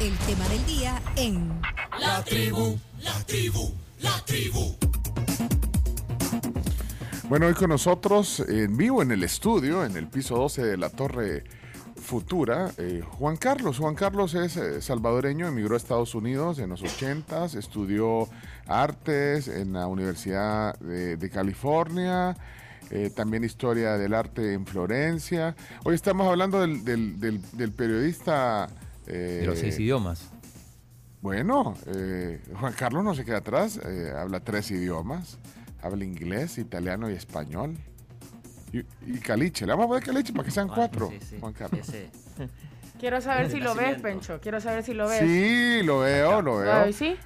el tema del día en La tribu, la tribu, la tribu. Bueno, hoy con nosotros en vivo en el estudio, en el piso 12 de la Torre Futura, eh, Juan Carlos. Juan Carlos es eh, salvadoreño, emigró a Estados Unidos en los 80 estudió artes en la Universidad de, de California, eh, también historia del arte en Florencia. Hoy estamos hablando del, del- del- del periodista... eh, De los seis idiomas. Bueno, eh, Juan Carlos no se queda atrás, eh, habla tres idiomas, habla inglés, italiano y español. Y, y caliche, le vamos a poner caliche para que sean cuatro, Sí, sí, Juan Carlos. Quiero saber si lo ves. Pencho. Quiero saber si lo ves. Sí, lo veo, lo veo. ¿Sí?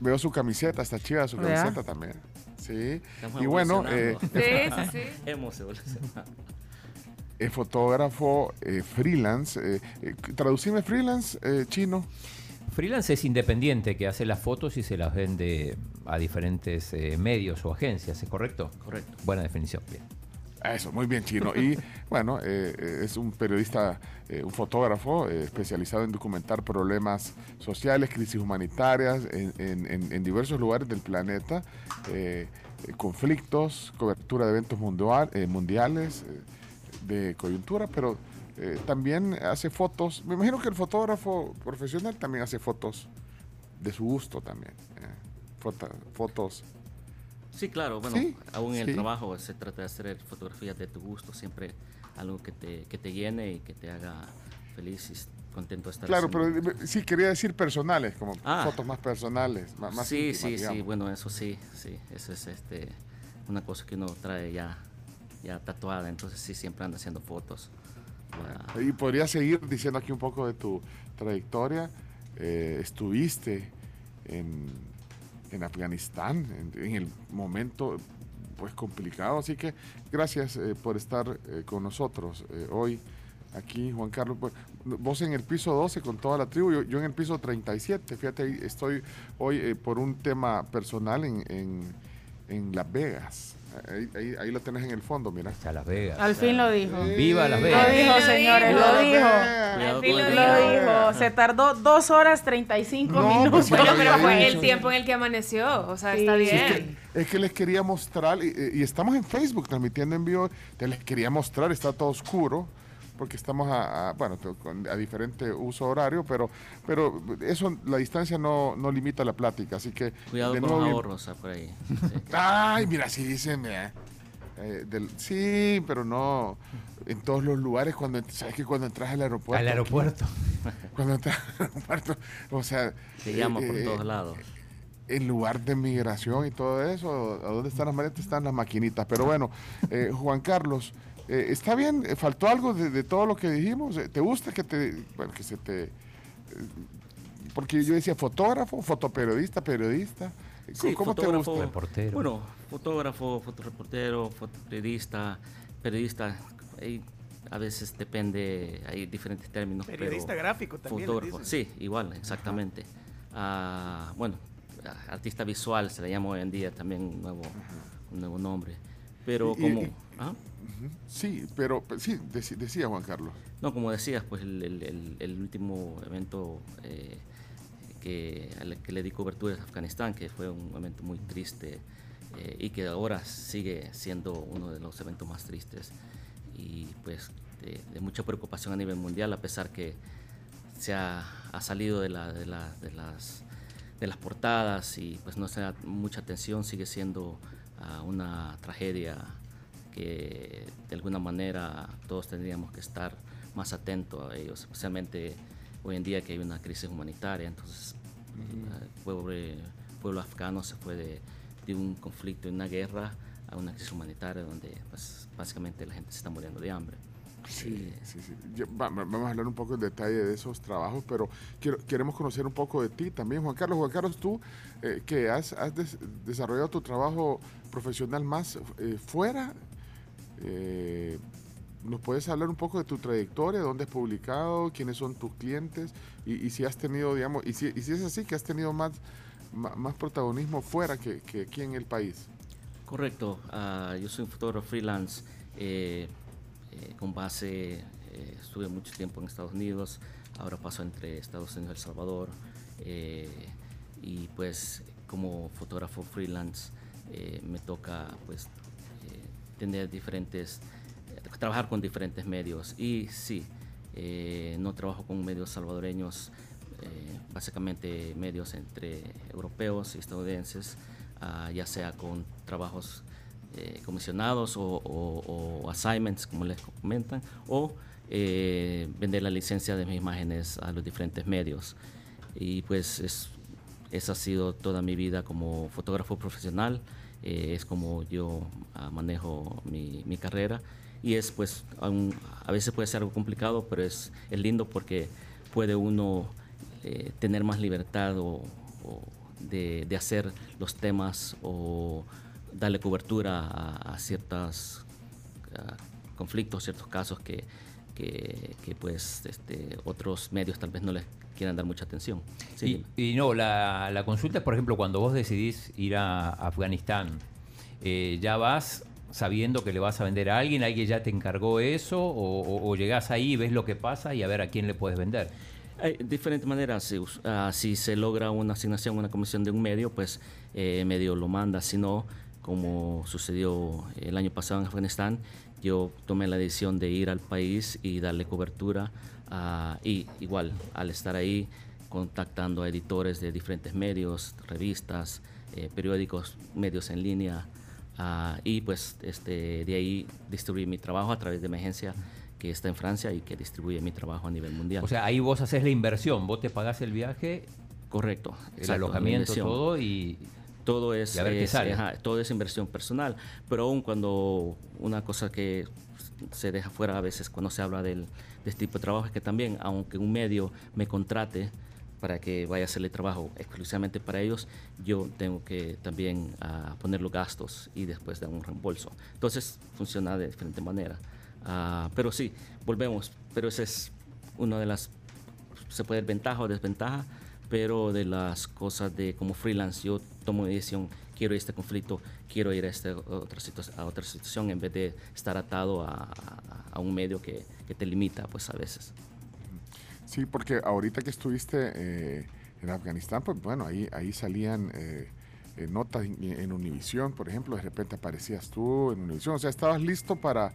Veo su camiseta, está chida su ¿Verdad? camiseta también. Sí. Estamos Y bueno, eh, evolucionando. Sí, sí, sí. Hemos evolucionado. Es fotógrafo eh, freelance. eh, eh, traducime freelance eh, chino. Freelance es independiente que hace las fotos y se las vende a diferentes eh, medios o agencias, ¿es correcto? Correcto. Buena definición. Bien. Eso, muy bien chino. Y bueno, eh, eh, es un periodista, eh, un fotógrafo eh, especializado en documentar problemas sociales, crisis humanitarias en, en- en- en diversos lugares del planeta, eh, eh, conflictos, cobertura de eventos mundial- eh, mundiales, eh, de coyuntura, pero eh, también hace fotos. Me imagino que el fotógrafo profesional también hace fotos de su gusto también. eh, fotos. Sí, claro, bueno, Sí, aún en sí. el trabajo se trata de hacer fotografías de tu gusto, siempre algo que te, que te llene y que te haga feliz y contento de estar Claro, haciendo. pero eh, sí quería decir personales, como Ah. fotos más personales, más, sí, íntimas, sí, sí, bueno, eso sí, sí, eso es este, una cosa que uno trae ya, ya tatuada, entonces sí, siempre anda haciendo fotos. Y podría seguir diciendo aquí un poco de tu trayectoria. Eh, estuviste en, en Afganistán en, en el momento pues complicado, así que gracias eh, por estar eh, con nosotros eh, hoy aquí, Juan Carlos. Pues, Vos en el piso 12 con toda la tribu, yo, yo en el piso 37, fíjate, estoy hoy eh, por un tema personal en, en, en Las Vegas. Ahí, ahí, ahí lo tenés en el fondo, mira. Está Las Vegas. Al fin lo dijo. Viva Las Lo Vegas. dijo, Lo señores, dijo. lo dijo. Cuidado fin lo dijo. Se tardó dos horas 35 No, minutos. pues, Bueno, pero fue el tiempo en el que amaneció. O sea, Sí. está Sí, Sí, bien. es, que, es que les quería mostrar, y, y estamos en Facebook transmitiendo en vivo, te les quería mostrar, está todo oscuro, porque estamos a, a, bueno, a diferente uso horario, pero, pero eso, la distancia no, no limita la plática, así que... Cuidado de con nuevo, los ahorros ah, por ahí. sí. Ay, mira, sí dicen, mira, eh, del- sí, pero no en todos los lugares, cuando, ¿sabes que cuando entras al aeropuerto? Al aeropuerto. Cuando entras al aeropuerto, o sea... Te llama por eh, todos lados. en lugar de migración y todo eso, ¿a dónde están las maletas? Están las maquinitas. Pero bueno, eh, Juan Carlos, eh, ¿está bien? Eh, ¿Faltó algo de, de todo lo que dijimos? Eh, ¿Te gusta que te, bueno, que se te... eh, porque yo decía fotógrafo, fotoperiodista, periodista. ¿Cómo, Sí, cómo te gusta? Reportero. Bueno, fotógrafo, fotoreportero, fotoperiodista, periodista, ahí a veces depende, hay diferentes términos. pero Periodista gráfico también. Fotógrafo, sí, igual, exactamente. Ah, bueno, artista visual se le llama hoy en día también un nuevo, un nuevo nombre. Pero y- como, y- ¿ah? Sí, pero pero sí, decía Juan Carlos. no, como decías, pues el, el- último evento eh, que, al que le di cobertura es Afganistán, que fue un evento muy triste eh, y que ahora sigue siendo uno de los eventos más tristes y pues de, mucha preocupación a nivel mundial, a pesar que se ha, salido de las portadas y pues no se da mucha atención, sigue siendo ah, una tragedia que de alguna manera todos tendríamos que estar más atentos a ellos, especialmente hoy en día que hay una crisis humanitaria, entonces el pobre pueblo afgano se fue de, de un conflicto, de una guerra, a una crisis humanitaria donde pues, básicamente la gente se está muriendo de hambre. Sí, sí, sí. Yo- va- va- vamos a hablar un poco en detalle de esos trabajos, pero quiero, queremos conocer un poco de ti también, Juan Carlos. Juan Carlos, tú eh, que has, has des- desarrollado tu trabajo profesional más eh, fuera, eh, ¿nos puedes hablar un poco de tu trayectoria, dónde has publicado, quiénes son tus clientes y, si has tenido, digamos, y si, es así, que has tenido más, más, protagonismo fuera que, que aquí en el país? Correcto, ah, yo soy un fotógrafo freelance eh, eh, con base, estuve mucho tiempo en Estados Unidos, ahora paso entre Estados Unidos y El Salvador. y pues como fotógrafo freelance me toca pues tener diferentes, trabajar con diferentes medios. Y sí, eh, no trabajo con medios salvadoreños, eh, básicamente medios entre europeos y estadounidenses, ah, ya sea con trabajos eh, comisionados o, o- o assignments, como les comentan, o eh, vender la licencia de mis imágenes a los diferentes medios. Y pues es, esa ha sido toda mi vida como fotógrafo profesional, eh, es como yo ah, manejo mi, mi carrera. Y es pues a veces puede ser algo complicado, pero es, es lindo porque puede uno eh, tener más libertad o, de, de hacer los temas o darle cobertura a, a ciertos conflictos, ciertos casos que, que, que, pues este, otros medios tal vez no les quieran dar mucha atención. Sí, Y, y no, la, la consulta es, por ejemplo, cuando vos decidís ir a Afganistán, eh, ¿ya vas sabiendo que le vas a vender a alguien? ¿Alguien ya te encargó eso? ¿O, o- o llegás ahí, ves lo que pasa y a ver a quién le puedes vender? Hay diferentes maneras. Si, ah, si se logra una asignación, una comisión de un medio, pues eh, el medio lo manda. Si no, como sucedió el año pasado en Afganistán, yo tomé la decisión de ir al país y darle cobertura. Ah, y igual, al estar ahí, contactando a editores de diferentes medios, revistas, eh, periódicos, medios en línea. ah, y pues este, de ahí distribuí mi trabajo a través de mi agencia que está en Francia y que distribuye mi trabajo a nivel mundial. O sea, ahí vos haces la inversión, vos te pagás el viaje, Correcto. el exacto, alojamiento, todo y... Todo es, Y a ver qué es- sale. ajá, todo es inversión personal. Pero aún cuando una cosa que se deja fuera a veces cuando se habla del, de este tipo de trabajo es que también, aunque un medio me contrate para que vaya a hacerle trabajo exclusivamente para ellos, yo tengo que también ah, poner los gastos y después dar un reembolso. Entonces funciona de diferente manera. Ah, pero sí, volvemos. Pero esa es una de las se puede ver ventaja o desventaja, pero de las cosas de como freelance, yo tomo decisión, quiero ir a este conflicto, quiero ir a, este, otra, situa- a otra situación en vez de estar atado a, a- a un medio que, que te limita, pues a veces. Sí, porque ahorita que estuviste eh, en Afganistán, pues bueno, ahí, ahí salían eh, eh, notas en, Univisión, por ejemplo, de repente aparecías tú en Univisión, o sea, estabas listo para,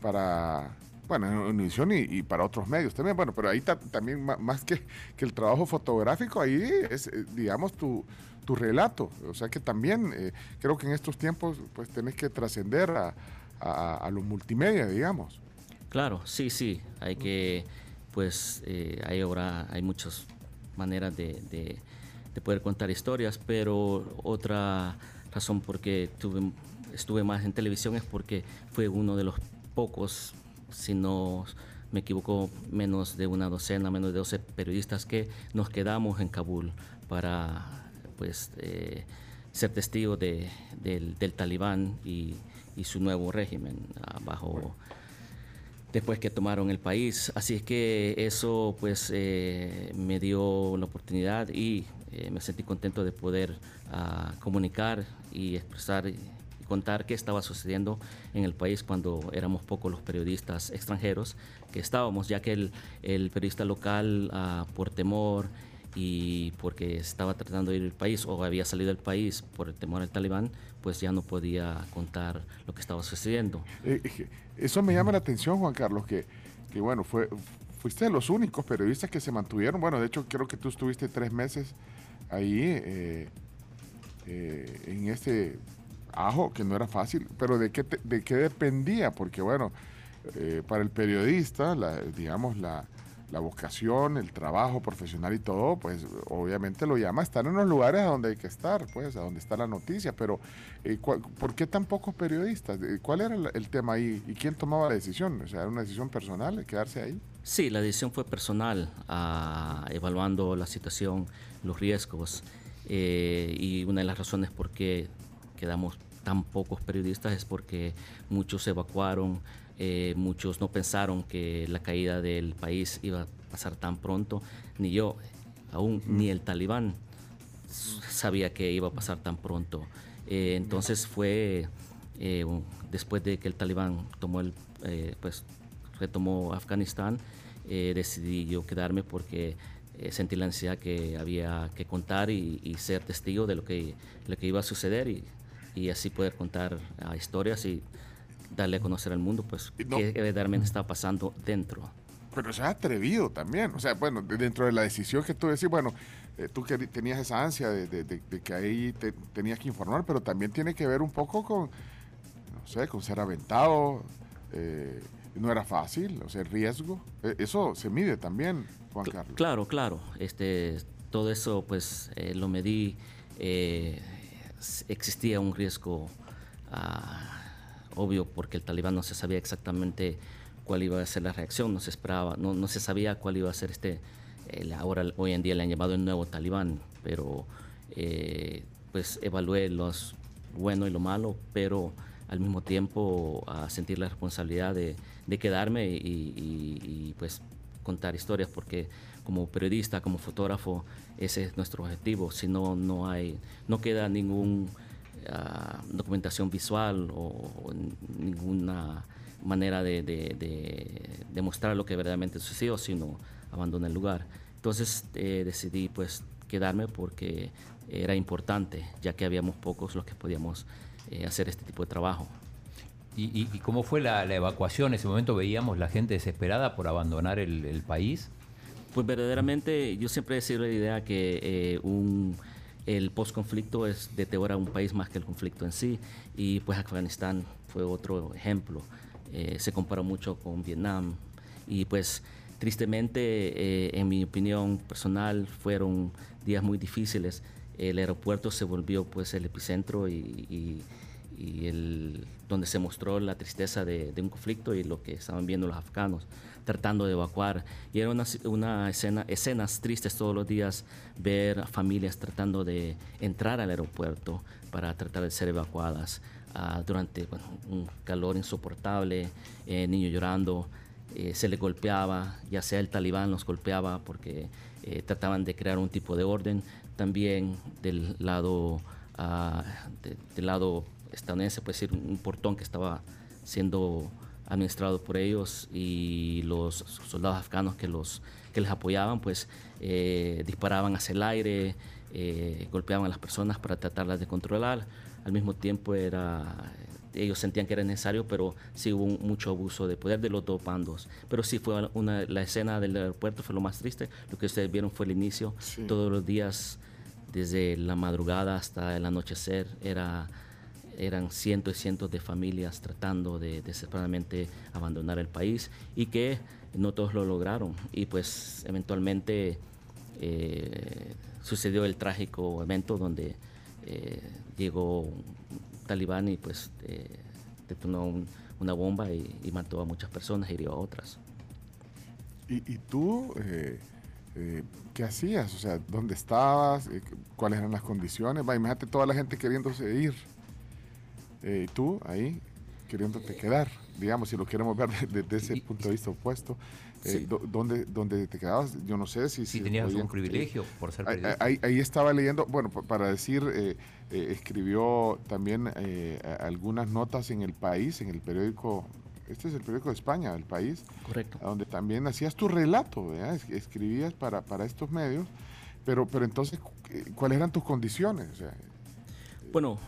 para bueno, en Univisión y, para otros medios también, bueno, pero ahí ta- también más que, que el trabajo fotográfico, ahí es, eh, digamos, tu, tu relato, o sea que también eh, creo que en estos tiempos pues tenés que trascender a, a los multimedia, digamos. Claro, sí, sí, hay que, pues, eh, hay ahora, hay muchas maneras de, de- de poder contar historias, pero otra razón por tuve, estuve más en televisión es porque fue uno de los pocos, si no me equivoco, menos de una docena, menos de 12 periodistas que nos quedamos en Kabul para, pues, eh, ser testigos de- del, del talibán y, y su nuevo régimen ah, bajo después que tomaron el país. Así es que eso pues eh, me dio la oportunidad y eh, me sentí contento de poder ah, comunicar y expresar y contar qué estaba sucediendo en el país cuando éramos pocos los periodistas extranjeros que estábamos, ya que el, periodista local ah, por temor y porque estaba tratando de ir al país o había salido del país por el temor al talibán, pues ya no podía contar lo que estaba sucediendo. Eso me llama la atención, Juan Carlos, que, que bueno, fue, fuiste de los únicos periodistas que se mantuvieron. Bueno, de hecho, creo que tú estuviste tres meses ahí eh, eh, en este ajo, que no era fácil, pero ¿de qué, te- de qué dependía? Porque, bueno, eh, para el periodista, la, digamos, la, la vocación, el trabajo profesional y todo, pues obviamente lo llama a estar en los lugares a donde hay que estar, pues, a donde está la noticia, pero eh, ¿cuál- ¿por qué tan pocos periodistas? Eh, ¿Cuál era el, tema ahí? ¿Y quién tomaba la decisión? O sea, ¿era una decisión personal quedarse ahí? Sí, la decisión fue personal, ah, evaluando la situación, los riesgos eh, y una de las razones por qué quedamos tan pocos periodistas es porque muchos evacuaron, eh, muchos no pensaron que la caída del país iba a pasar tan pronto, ni yo, aún ni el talibán sabía que iba a pasar tan pronto. Eh, entonces fue eh, después de que el talibán tomó el, pues retomó Afganistán, decidí yo quedarme porque sentí la necesidad que había que contar y, y ser testigo de lo que, lo que iba a suceder y, y así poder contar ah, historias y darle a conocer al mundo pues no- qué verdaderamente está pasando dentro. Pero se ha atrevido también. O sea, bueno, de- dentro de la decisión que tú decís, bueno, eh, tú queri- tenías esa ansia de, de- de- de que ahí te, tenías que informar, pero también tiene que ver un poco con, no sé, con ser aventado. eh, no era fácil, o sea, el riesgo. Eh, eso se mide también, Juan Carlos. Claro, claro. Este, todo eso pues eh, lo medí. eh, existía un riesgo ah, obvio porque el talibán no se sabía exactamente cuál iba a ser la reacción, no se esperaba, no, no se sabía cuál iba a ser este, ahora hoy en día le han llamado el nuevo talibán, pero eh, pues evalué los bueno y lo malo, pero al mismo tiempo a sentir la responsabilidad de, de quedarme y, y- y, pues contar historias porque como periodista, como fotógrafo, ese es nuestro objetivo. Si no, no hay, no queda ningún ah, documentación visual o, o ninguna manera de, de, de- lo que verdaderamente sucedió, sino abandona el lugar. Entonces eh, decidí pues quedarme porque era importante, ya que habíamos pocos los que podíamos eh, hacer este tipo de trabajo. ¿Y, y- y cómo fue la, la evacuación? En ese momento veíamos la gente desesperada por abandonar el, el país. Pues verdaderamente yo siempre he sido la idea que eh, un, el post-conflicto es deteriora un país más que el conflicto en sí y pues Afganistán fue otro ejemplo. Eh, se comparó mucho con Vietnam y pues tristemente eh, en mi opinión personal fueron días muy difíciles. El aeropuerto se volvió pues el epicentro y, y- y el, donde se mostró la tristeza de, de un conflicto y lo que estaban viendo los afganos tratando de evacuar. Y era una, una escena, escenas tristes todos los días ver familias tratando de entrar al aeropuerto para tratar de ser evacuadas ah, durante un calor insoportable, eh, niños llorando. eh, se les golpeaba, ya sea el talibán los golpeaba porque eh, trataban de crear un tipo de orden. También del lado, ah, de- del lado estadounidense, puede decir, un portón que estaba siendo administrado por ellos y los soldados afganos que, los, que les apoyaban, pues eh, disparaban hacia el aire, eh, golpeaban a las personas para tratarlas de controlar. Al mismo tiempo era, ellos sentían que era necesario, pero sí hubo un- mucho abuso de poder de los dos bandos. Pero sí fue una, la escena del aeropuerto fue lo más triste. Lo que ustedes vieron fue el inicio. Sí. Todos los días, desde la madrugada hasta el anochecer, era eran cientos y cientos de familias tratando de desesperadamente abandonar el país y que no todos lo lograron. Y pues eventualmente eh, sucedió el trágico evento donde eh, llegó un talibán y pues eh, detonó un- una bomba y, mató a muchas personas y hirió a otras. ¿Y, y tú qué hacías? O sea, ¿dónde estabas? ¿Cuáles eran las condiciones? Va, imagínate toda la gente queriéndose ir. Eh, tú ahí queriéndote quedar, digamos, si lo queremos ver de- desde ese Y- punto de vista opuesto. Eh, Sí. do- ¿dónde, ¿Dónde te quedabas? Yo no sé si... Si tenías podían- algún privilegio por ser Ahí, periodista. ahí- ahí estaba leyendo, bueno, pa- para decir, eh, eh, escribió también eh, algunas notas en El País, en el periódico, este es el periódico de España, El País, Correcto. donde también hacías tu relato, ¿verdad? Es- escribías para, para estos medios, pero, pero entonces, cu- eh, ¿cuáles eran tus condiciones? O sea, Bueno,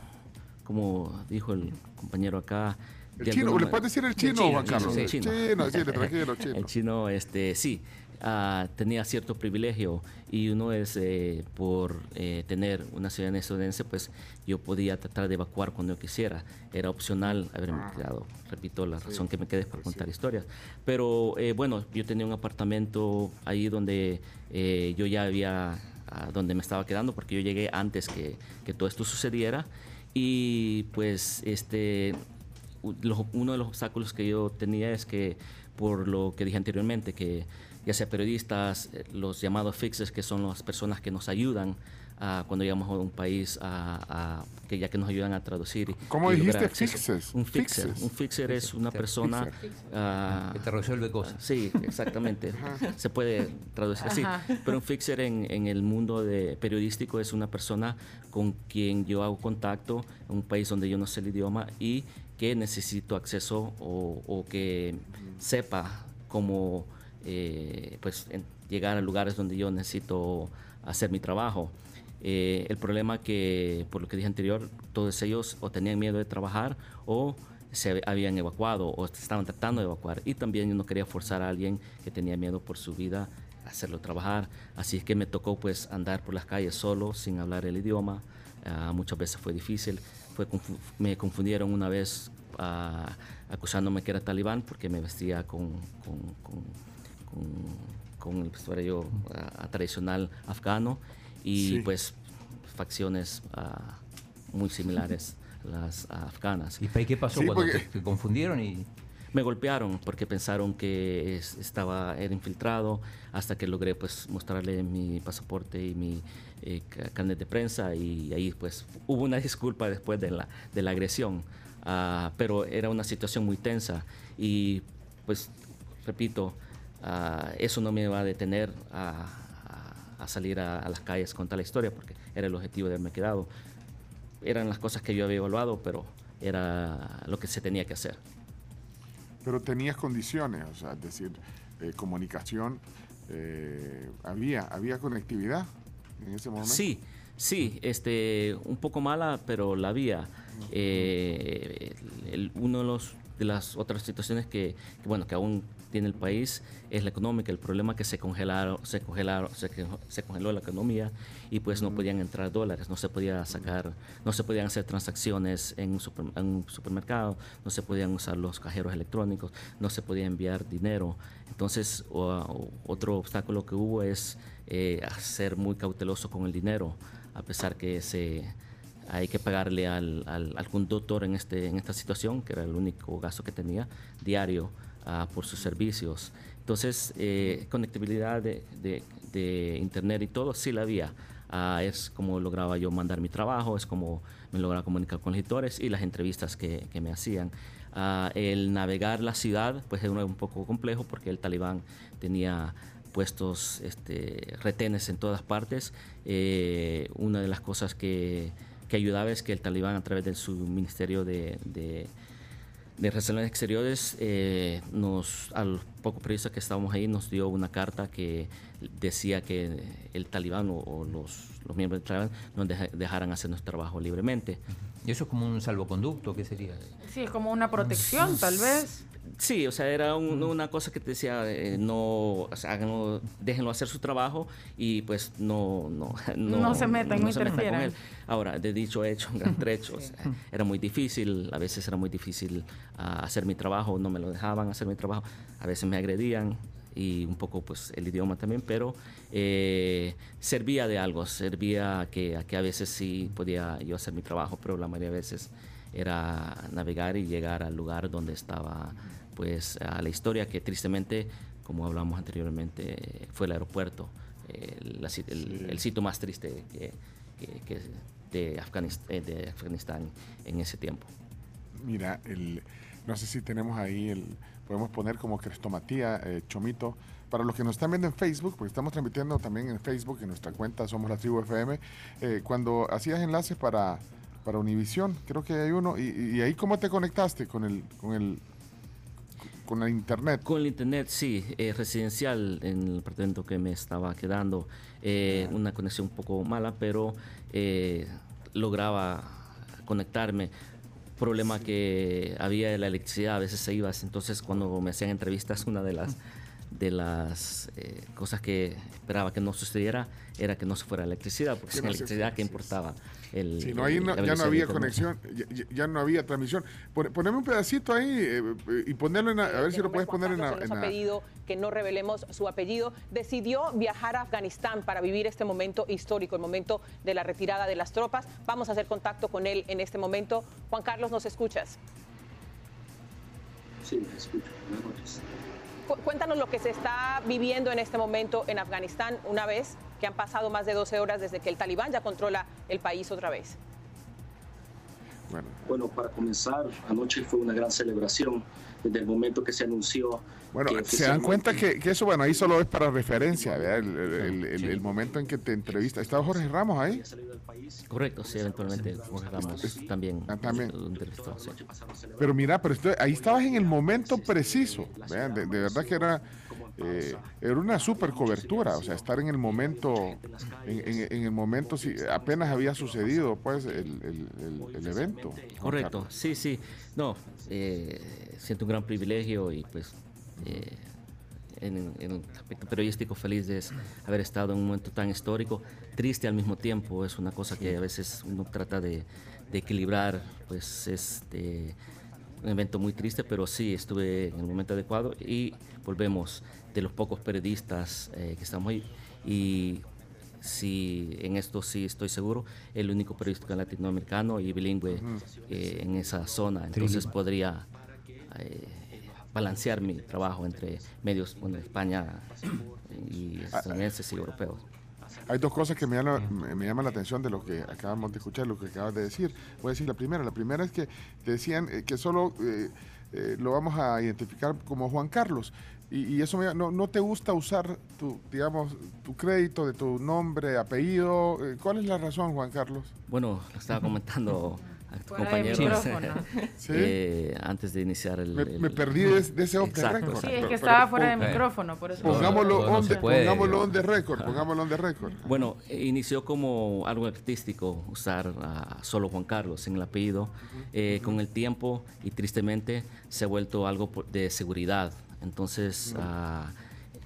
como dijo el compañero acá... el chino, alguna ¿le puedes decir el chino, chino, Juan chino, Carlos? sí, El chino. chino, sí, tranquilo, chino. El chino, este, sí, ah, tenía cierto privilegio y uno es eh, por eh, tener una ciudadanía estadounidense, pues yo podía tratar de evacuar cuando yo quisiera. Era opcional haberme quedado. Repito, la razón que me quedé es para pues contar sí. historias. Pero eh, bueno, yo tenía un apartamento ahí donde yo ya había, ah, donde me estaba quedando, porque yo llegué antes que, que todo esto sucediera. Y pues este uno de los obstáculos que yo tenía es que, por lo que dije anteriormente, que ya sea periodistas, eh, los llamados fixers, que son las personas que nos ayudan a, cuando llegamos a un país, a, a- que ya que nos ayudan a traducir. ¿Cómo dijiste fixers? Un fixer. Fixers. Un fixer es una persona... Fixer. ah, que te resuelve cosas. Sí, exactamente. Se puede traducir así. Pero un fixer en, en el mundo de periodístico es una persona con quien yo hago contacto en un país donde yo no sé el idioma y que necesito acceso o, o que sepa cómo eh, pues en- llegar a lugares donde yo necesito hacer mi trabajo. Eh, el problema que, por lo que dije anterior, todos ellos o tenían miedo de trabajar o se habían evacuado o estaban tratando de evacuar. Y también yo no quería forzar a alguien que tenía miedo por su vida a hacerlo trabajar. Así es que me tocó pues andar por las calles solo, sin hablar el idioma. Ah, muchas veces fue difícil. Fue confu- me confundieron una vez ah, acusándome que era talibán porque me vestía con, con, con, con- con el vestuario ah, tradicional afgano y Sí. pues facciones ah, muy similares a las afganas. ¿Y qué pasó Sí, cuando porque- te, te confundieron? y Me golpearon porque pensaron que es- estaba era infiltrado hasta que logré pues mostrarle mi pasaporte y mi eh, ca- carnet de prensa y ahí pues hubo una disculpa después de la, de la agresión. Ah, pero era una situación muy tensa y pues repito, ah, eso no me va a detener a, a- a salir a, a las calles con tal historia porque era el objetivo de haberme quedado. Eran las cosas que yo había evaluado, pero era lo que se tenía que hacer. Pero tenías condiciones, o sea, es decir, eh, comunicación, eh, había, había conectividad en ese momento. Sí, sí, este, un poco mala, pero la había. Eh, el- uno de, los, de las otras situaciones que, que, bueno, que aún tiene el país es la económica. El problema que se congelaron, se congelaron, se, congeló la economía y pues no podían entrar dólares, no se podía sacar, no se podían hacer transacciones en un, super- en un supermercado, no se podían usar los cajeros electrónicos, no se podía enviar dinero. Entonces, o- otro obstáculo que hubo es eh, ser muy cauteloso con el dinero, a pesar que se hay que pagarle al, al, al conductor en, este, en esta situación, que era el único gasto que tenía diario ah, por sus servicios. Entonces, eh, conectividad de, de- de internet y todo, sí la había. Ah, es como lograba yo mandar mi trabajo, es como me lograba comunicar con los editores y las entrevistas que, que me hacían. Ah, el navegar la ciudad, pues era un poco complejo porque el talibán tenía puestos este, retenes en todas partes. Eh, una de las cosas que, que ayudaba es que el talibán a través de su ministerio de, de, de Relaciones Exteriores, eh, nos, a los pocos periodistas que estábamos ahí, nos dio una carta que decía que el talibán o, o los, los miembros del talibán nos deja- dejaran hacer nuestro trabajo libremente. ¿Y eso es como un salvoconducto? ¿Qué sería? Sí, es como una protección, tal vez. Sí, o sea, era un- una cosa que te decía, eh, no, o sea, háganlo, déjenlo hacer su trabajo y pues no, no, No se metan, no se metan con interfieran. él. Ahora, de dicho hecho, un gran trecho, o sea, era muy difícil, a veces era muy difícil ah, hacer mi trabajo, no me lo dejaban hacer mi trabajo, a veces me agredían y un poco pues el idioma también, pero eh, servía de algo, servía que, a que a veces sí podía yo hacer mi trabajo, pero la mayoría de veces era navegar y llegar al lugar donde estaba pues a la historia que tristemente, como hablamos anteriormente, fue el aeropuerto, sit- el, el sitio más triste que, que- que de, Afganist- eh, de Afganistán en ese tiempo. Mira, el, no sé si tenemos ahí, el, podemos poner como crestomatía, eh, Chomito. Para los que nos están viendo en Facebook, porque estamos transmitiendo también en Facebook, en nuestra cuenta Somos la Tribu FM, eh, cuando hacías enlaces para, para Univisión, creo que hay uno, y, y ahí cómo te conectaste con el, con el, con el internet. Con el internet, sí, eh, residencial en el apartamento que me estaba quedando, eh, una conexión un poco mala, pero eh, lograba conectarme. Problema que había de la electricidad, a veces se iba, entonces cuando me hacían entrevistas, una de las de las eh, cosas que esperaba que no sucediera era que no se fuera la electricidad, porque Que sin electricidad, ¿qué importaba? El, Si no, ahí el- no- ya no había conexión, ya, ya- no había transmisión. Pon- Poneme un pedacito ahí eh, eh, y ponerlo en la- a ver si lo puedes poner en la... Juan Carlos, en se nos la- ha pedido que no revelemos su apellido. Decidió viajar a Afganistán para vivir este momento histórico, el momento de la retirada de las tropas. Vamos a hacer contacto con él en este momento. Juan Carlos, ¿nos escuchas? Sí, me escucho. Buenas noches. Cu- Cuéntanos lo que se está viviendo en este momento en Afganistán, una vez que han pasado más de 12 horas desde que el talibán ya controla el país otra vez. Bueno, para comenzar, anoche fue una gran celebración desde el momento que se anunció. Bueno, que se dan cuenta que, que eso, bueno, ahí solo es para referencia, ¿verdad? El, el- el- el momento en que te entrevista. ¿Estaba Jorge Ramos ahí? Correcto, sí, eventualmente Jorge Ramos también, Ah, también. lo entrevistó, sí. Pero mira, pero esto- ahí estabas en el momento preciso. De, de verdad que era eh, era una super cobertura, o sea, estar en el momento, en, en- en el momento, si apenas había sucedido, pues, el, el- el- el evento. Correcto, Carlos. sí, sí. No, eh, siento un gran privilegio y pues eh, en, aspecto periodístico feliz de haber estado en un momento tan histórico, triste al mismo tiempo, es una cosa que a veces uno trata de, de equilibrar, pues este un evento muy triste, pero sí estuve en el momento adecuado y volvemos de los pocos periodistas eh, que estamos ahí y sí, en esto sí estoy seguro, el único periodista latinoamericano y bilingüe eh, en esa zona, entonces podría eh, balancear mi trabajo entre medios, bueno, de España y estadounidenses y europeos. Hay dos cosas que me llaman, me- llaman la atención de lo que acabamos de escuchar, lo que acabas de decir. Voy a decir la primera. La primera es que decían eh, que solo eh, eh, lo vamos a identificar como Juan Carlos. Y, y eso me- no, no te gusta usar tu, digamos, tu crédito de tu nombre, apellido. Eh, ¿Cuál es la razón, Juan Carlos? Bueno, lo estaba comentando a tu de compañero. Sí. eh, antes de iniciar el... Me, el- me perdí de, de ese off Exacto, record. Sí, es que Pero- estaba pero fuera de pon- eh, micrófono, por eso. Pongámoslo, Todo no on, the, puede, pongámoslo on the record, pongámoslo on the record. Bueno, inició como algo artístico usar a solo Juan Carlos en el apellido. Eh, Con el tiempo y tristemente se ha vuelto algo de seguridad. Entonces, ah,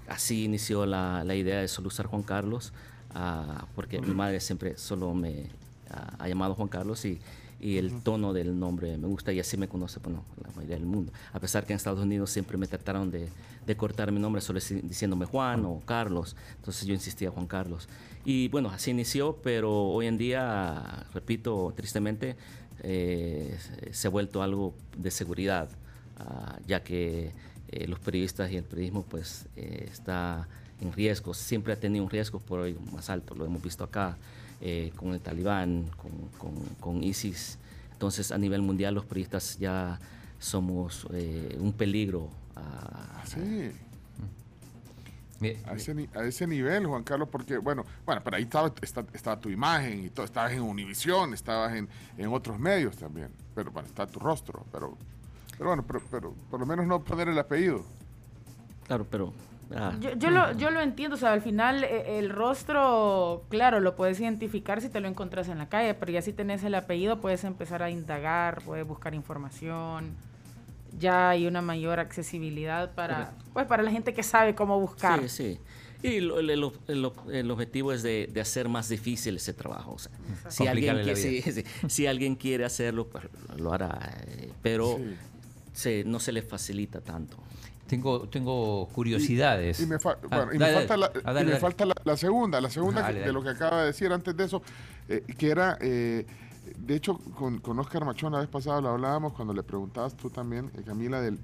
así inició la, la idea de solo usar Juan Carlos, ah, porque mi madre siempre solo me ah, ha llamado Juan Carlos y, y el tono del nombre me gusta y así me conoce bueno, la mayoría del mundo. A pesar que en Estados Unidos siempre me trataron de, de cortar mi nombre solo diciéndome Juan o Carlos, entonces yo insistía Juan Carlos. Y bueno, así inició, pero hoy en día, repito, tristemente, eh, se ha vuelto algo de seguridad, ah, ya que eh, los periodistas y el periodismo pues eh, está en riesgo, siempre ha tenido un riesgo por hoy más alto, lo hemos visto acá eh, con el talibán, con, con- con ISIS. Entonces a nivel mundial los periodistas ya somos eh, un peligro. ah, Sí. Mi- A ese, a ese nivel, Juan Carlos, porque, bueno, bueno, pero ahí estaba, está- estaba tu imagen y todo, estabas en Univisión, estabas en, en otros medios también, pero bueno, está tu rostro, pero, pero bueno, pero, pero por lo menos no poner el apellido. claro, pero... ah, Yo, yo lo, yo lo entiendo, o sea, al final eh, el rostro, claro, lo puedes identificar si te lo encontrás en la calle, pero ya si tenés el apellido puedes empezar a indagar, puedes buscar información, ya hay una mayor accesibilidad para, pues, para la gente que sabe cómo buscar. Sí, sí. Y lo- el, el- el- el objetivo es de, de hacer más difícil ese trabajo. o sea, si, alguien, que- sí, sí. si alguien quiere hacerlo, pues lo hará. eh, Pero Sí. Se- no se le facilita tanto. Tengo, tengo curiosidades. Y me, fa- Ah, bueno, y dale, me falta, la, dale. Y dale, me dale. falta la, la segunda, la segunda Dale, que- de lo que acaba de decir antes de eso, eh, que era, eh, de hecho, con, con Oscar Machón la vez pasada lo hablábamos cuando le preguntabas tú también, eh, Camila, del,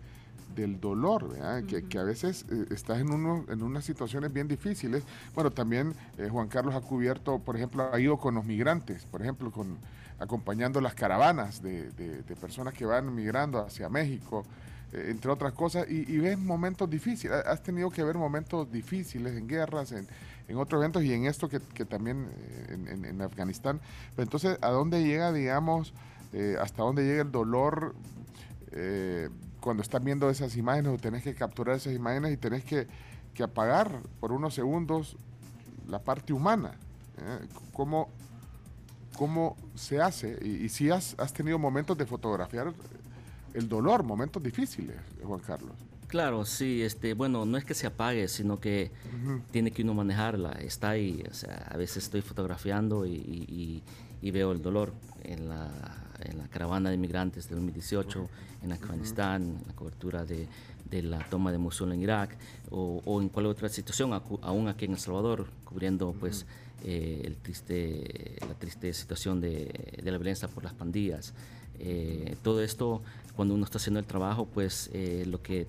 del dolor, ¿verdad? que, que a veces eh, estás en, uno, en unas situaciones bien difíciles. Bueno, también eh, Juan Carlos ha cubierto, por ejemplo, ha ido con los migrantes, por ejemplo, con acompañando las caravanas de, de- de personas que van migrando hacia México, eh, entre otras cosas, y, y ves momentos difíciles. Ha- Has tenido que ver momentos difíciles en guerras, en, en otros eventos y en esto que, que también en, en- en Afganistán. Pero entonces, ¿a dónde llega, digamos, hasta dónde llega el dolor eh, cuando estás viendo esas imágenes o tenés que capturar esas imágenes y tenés que, que apagar por unos segundos la parte humana? ¿eh? ¿Cómo, ¿Cómo se hace? Y, y si has, has tenido momentos de fotografiar el dolor, momentos difíciles, Juan Carlos. Claro, sí, este, bueno, no es que se apague, sino que tiene que uno manejarla, está ahí, o sea, a veces estoy fotografiando y, y- y veo el dolor en la, en la caravana de inmigrantes de 2018, en Afganistán, en la cobertura de, de la toma de Mosul en Irak, o, o en cualquier otra situación, aún aquí en El Salvador, cubriendo pues eh, el triste, la triste situación de, de la violencia por las pandillas. Eh, todo esto, cuando uno está haciendo el trabajo, pues eh, lo que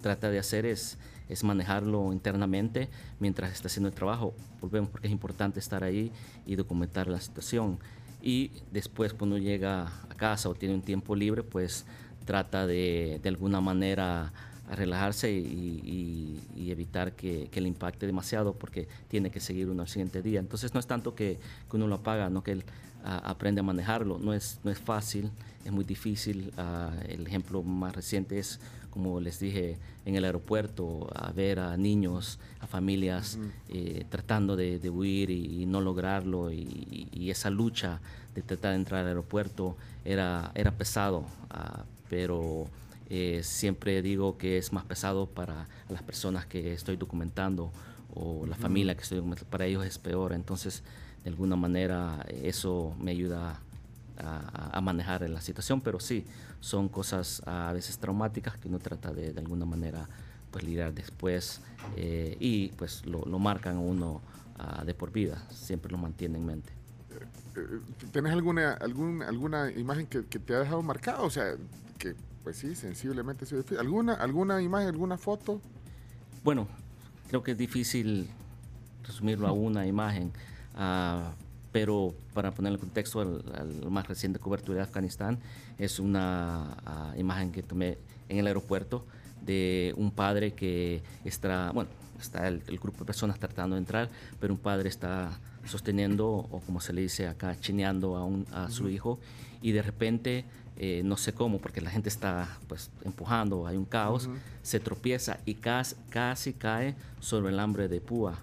trata de hacer es, es manejarlo internamente mientras está haciendo el trabajo. Volvemos porque es importante estar ahí y documentar la situación. Y después cuando llega a casa o tiene un tiempo libre, pues trata de de alguna manera a relajarse y, evitar que, le impacte demasiado porque tiene que seguir uno al siguiente día. Entonces no es tanto que, uno lo apaga, no que él ah, aprende a manejarlo. No es, no es fácil, es muy difícil. Ah, el ejemplo más reciente es, como les dije, en el aeropuerto, a ver a niños, a familias eh, tratando de, de huir y, y no lograrlo. Y, y esa lucha de tratar de entrar al aeropuerto era, era pesado, ah, pero eh, siempre digo que es más pesado para las personas que estoy documentando o la familia que estoy documentando, para ellos es peor, entonces de alguna manera eso me ayuda a, a manejar la situación, pero sí, son cosas a veces traumáticas que uno trata de, de alguna manera pues lidiar después eh, y pues lo, lo marcan a uno ah, de por vida, siempre lo mantiene en mente. Eh, ¿Tienes alguna, algún, alguna imagen que, que te ha dejado marcado? O sea, que pues sí, sensiblemente. ¿Alguna, ¿Alguna imagen, alguna foto? Bueno, creo que es difícil resumirlo a una imagen, ah, pero para ponerle contexto al, al más reciente cobertura de Afganistán, es una ah, imagen que tomé en el aeropuerto de un padre que está, bueno, está el, el grupo de personas tratando de entrar, pero un padre está sosteniendo, o como se le dice acá, chineando a, un, a su hijo, y de repente, eh, no sé cómo, porque la gente está pues empujando, hay un caos, se tropieza y casi, casi cae sobre el hambre de púa.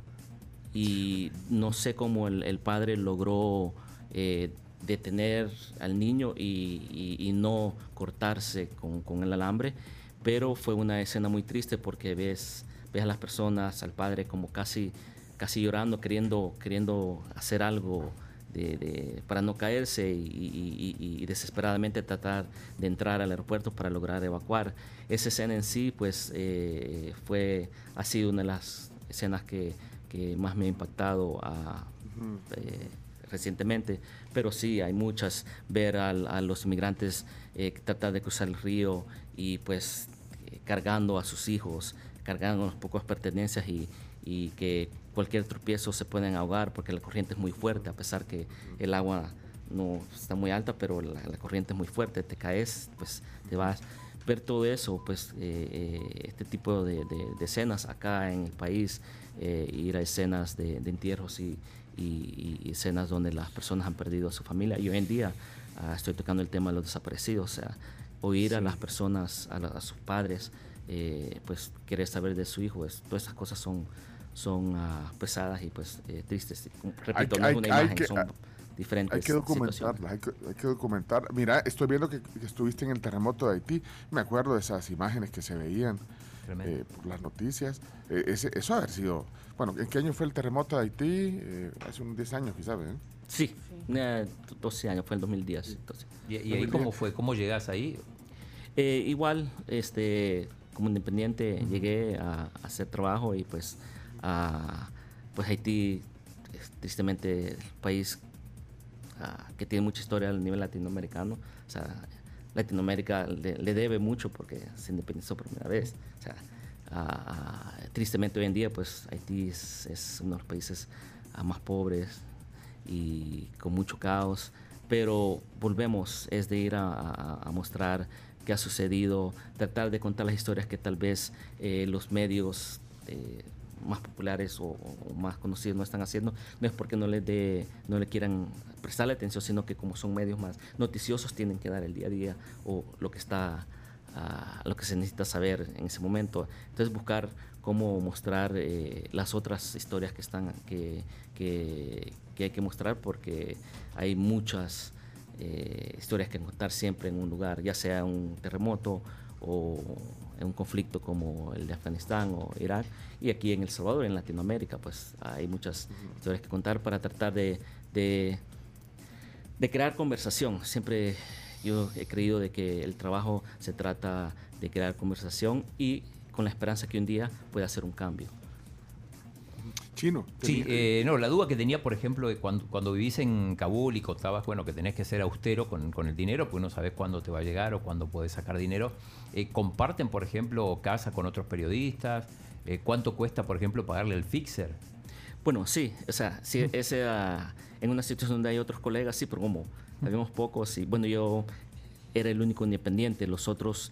Y no sé cómo el, el padre logró eh, detener al niño y, y- no cortarse con, con el alambre, pero fue una escena muy triste porque ves, ves a las personas, al padre como casi, casi llorando, queriendo, queriendo hacer algo de- de- para no caerse y, y- y- y desesperadamente tratar de entrar al aeropuerto para lograr evacuar. Esa escena en sí, pues, eh, fue, ha sido una de las escenas que, que más me ha impactado a, eh, recientemente, pero sí, hay muchas, ver a, los inmigrantes eh, tratar de cruzar el río y pues eh, cargando a sus hijos, cargando las pocas pertenencias y, y que cualquier tropiezo se pueden ahogar porque la corriente es muy fuerte, a pesar que el agua no está muy alta, pero la, la corriente es muy fuerte, te caes, pues te vas. Ver todo eso, pues eh, eh, este tipo de, de- de escenas acá en el país, eh, ir a escenas de, de entierros y, y- y escenas donde las personas han perdido a su familia. Y hoy en día ah, estoy tocando el tema de los desaparecidos, o sea, oír a las personas, a, la- a sus padres, eh, pues querer saber de su hijo, es- todas esas cosas son, son ah, pesadas y pues eh, tristes. Repito, no hay- es una hay imagen, que- son hay- diferentes Hay que situaciones. documentarla, hay que, hay que documentar. Mira, estoy viendo que, que estuviste en el terremoto de Haití. Me acuerdo de esas imágenes que se veían. Eh, por las noticias. Eh, ese, eso haber sido. Bueno, ¿en qué año fue el terremoto de Haití? Eh, hace unos 10 años, quizás. ¿eh? Sí, eh, 12 años, fue en 2010. entonces. ¿Y, y ahí cómo fue? ¿Cómo llegas ahí? Eh, igual, este, como independiente, llegué a, a hacer trabajo y pues, a, pues Haití, es tristemente, el país ah, que tiene mucha historia a nivel latinoamericano. O sea, Latinoamérica le, le debe mucho porque se independizó por primera vez. Tristemente hoy en día, pues Haití es, es uno de los países ah, más pobres y con mucho caos. Pero volvemos, es de ir a, mostrar qué ha sucedido, tratar de contar las historias que tal vez eh, los medios eh, más populares o, o más conocidos no están haciendo. No es porque no le, dé- no le quieran prestarle atención, sino que como son medios más noticiosos tienen que dar el día a día o lo que está ah, lo que se necesita saber en ese momento. Entonces buscar cómo mostrar eh, las otras historias que están que, que, que hay que mostrar porque hay muchas eh, historias que contar siempre en un lugar, ya sea un terremoto o en un conflicto como el de Afganistán o Irak y aquí en El Salvador, en Latinoamérica, pues hay muchas historias que contar para tratar de, de de crear conversación. Siempre yo he creído de que el trabajo se trata de crear conversación y con la esperanza que un día pueda hacer un cambio. Chino. Sí, eh, no, la duda que tenía, por ejemplo, de cuando, cuando vivís en Kabul y contabas, bueno, que tenés que ser austero con, con el dinero, pues no sabes cuándo te va a llegar o cuándo puedes sacar dinero. Eh, ¿Comparten, por ejemplo, casa con otros periodistas? Eh, ¿Cuánto cuesta, por ejemplo, pagarle el fixer? Bueno, sí, o sea, si ese, ah, en una situación donde hay otros colegas, sí, pero como habíamos pocos y bueno, yo era el único independiente, los otros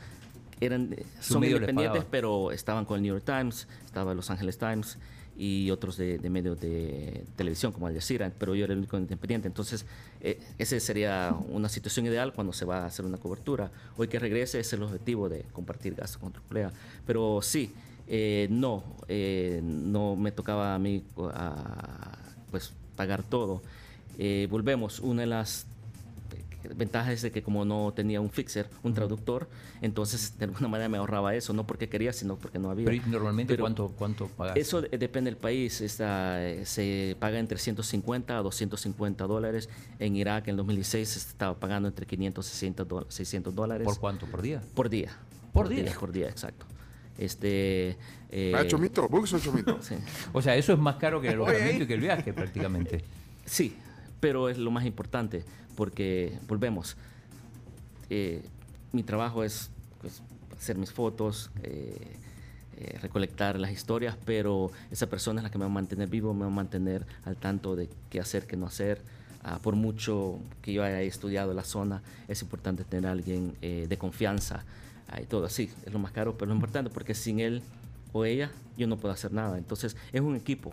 eran, son independientes, pero estaban con el New York Times, estaba Los Angeles Times y otros de, de medios de televisión como Al Jazeera, pero yo era el único independiente. Entonces, eh, ese sería una situación ideal cuando se va a hacer una cobertura. Hoy que regrese es el objetivo de compartir gastos con AAA. Pero sí, eh, no, eh, no me tocaba a mí pues pagar todo. Eh, volvemos, una de las ventajas es de que como no tenía un fixer, un traductor, entonces de alguna manera me ahorraba eso, no porque quería, sino porque no había. Pero ¿y normalmente Pero cuánto, cuánto pagas? Eso de- depende del país. Está, eh, se paga entre 150 a 250 dólares. En Irak en 2016 se estaba pagando entre 500 y 600 dó- 600 dólares. ¿Por cuánto? ¿Por día? Por día. Por día. Por día, exacto. Este, eh, Ah, Chomito, Chomito. sí. O sea, eso es más caro que el alojamiento y que el viaje prácticamente. Sí, pero es lo más importante porque volvemos. eh, mi trabajo es pues, hacer mis fotos, eh, eh, recolectar las historias, pero esa persona es la que me va a mantener vivo, me va a mantener al tanto de qué hacer, qué no hacer. Ah, por mucho que yo haya estudiado la zona, es importante tener a alguien eh, de confianza ah, y todo. Sí, es lo más caro, pero lo importante porque sin él o ella yo no puedo hacer nada. Entonces es un equipo,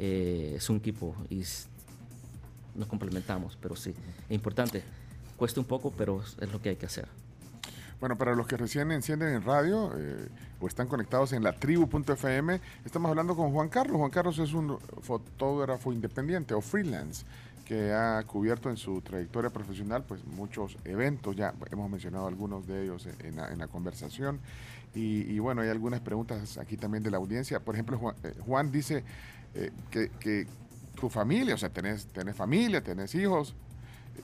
eh, es un equipo y nos complementamos, pero sí, es importante. Cuesta un poco, pero es lo que hay que hacer. Bueno, para los que recién encienden en radio eh, o están conectados en la tribu.fm, estamos hablando con Juan Carlos. Juan Carlos es un fotógrafo independiente o freelance que ha cubierto en su trayectoria profesional pues muchos eventos, ya hemos mencionado algunos de ellos en la, conversación. Y, bueno, hay algunas preguntas aquí también de la audiencia. Por ejemplo, Juan, eh, dice eh, que tu familia, o sea, tenés, tenés familia, tenés hijos,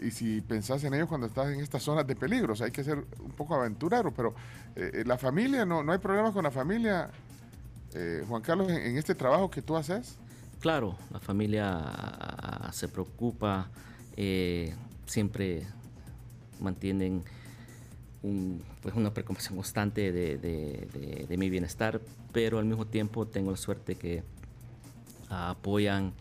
y si pensás en ellos cuando estás en estas zonas de peligro, o sea, hay que ser un poco aventurero, pero eh, la familia, no, no hay problemas con la familia, eh, Juan Carlos, en, en este trabajo que tú haces. Claro, la familia ah, se preocupa, eh, siempre mantienen pues una preocupación constante de, de- de- de mi bienestar, pero al mismo tiempo tengo la suerte que ah, apoyan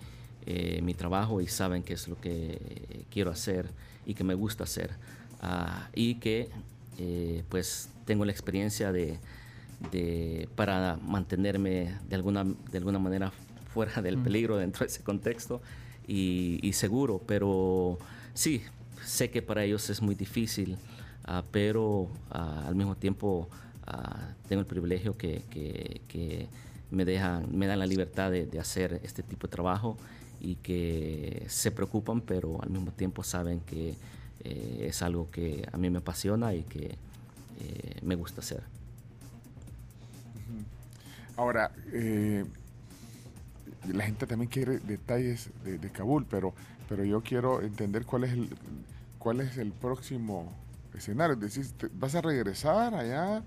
eh, mi trabajo y saben qué es lo que quiero hacer y que me gusta hacer. Ah, y que eh, pues tengo la experiencia de, de- para mantenerme de alguna, de alguna manera fuera del peligro dentro de ese contexto y, y seguro, pero sí, sé que para ellos es muy difícil, ah, pero ah, al mismo tiempo tengo el privilegio que, que- que me, dejan, me dan la libertad de, de hacer este tipo de trabajo y que se preocupan, pero al mismo tiempo saben que eh, es algo que a mí me apasiona y que eh, me gusta hacer. Ahora, eh, la gente también quiere detalles de, de Kabul, pero, pero yo quiero entender cuál es el, cuál es el próximo escenario. Es decir, ¿vas a regresar allá?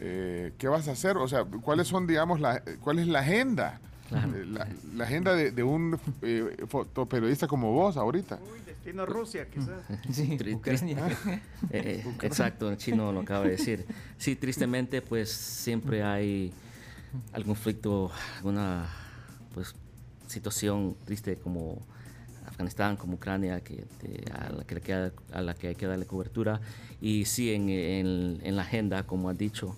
Eh, ¿Qué vas a hacer? O sea, ¿cuáles son, digamos, la, cuál es la agenda? Eh, La, la agenda de, de un eh, fotoperiodista como vos ahorita. Uy, destino Rusia, quizás. Sí, Ucrania. Eh, eh, exacto, el chino lo acaba de decir. Sí, tristemente, pues siempre hay algún conflicto, alguna pues situación triste como Afganistán, como Ucrania, que, te- a, la que le queda- a la que hay que darle cobertura. Y sí, en, en- en la agenda, como has dicho,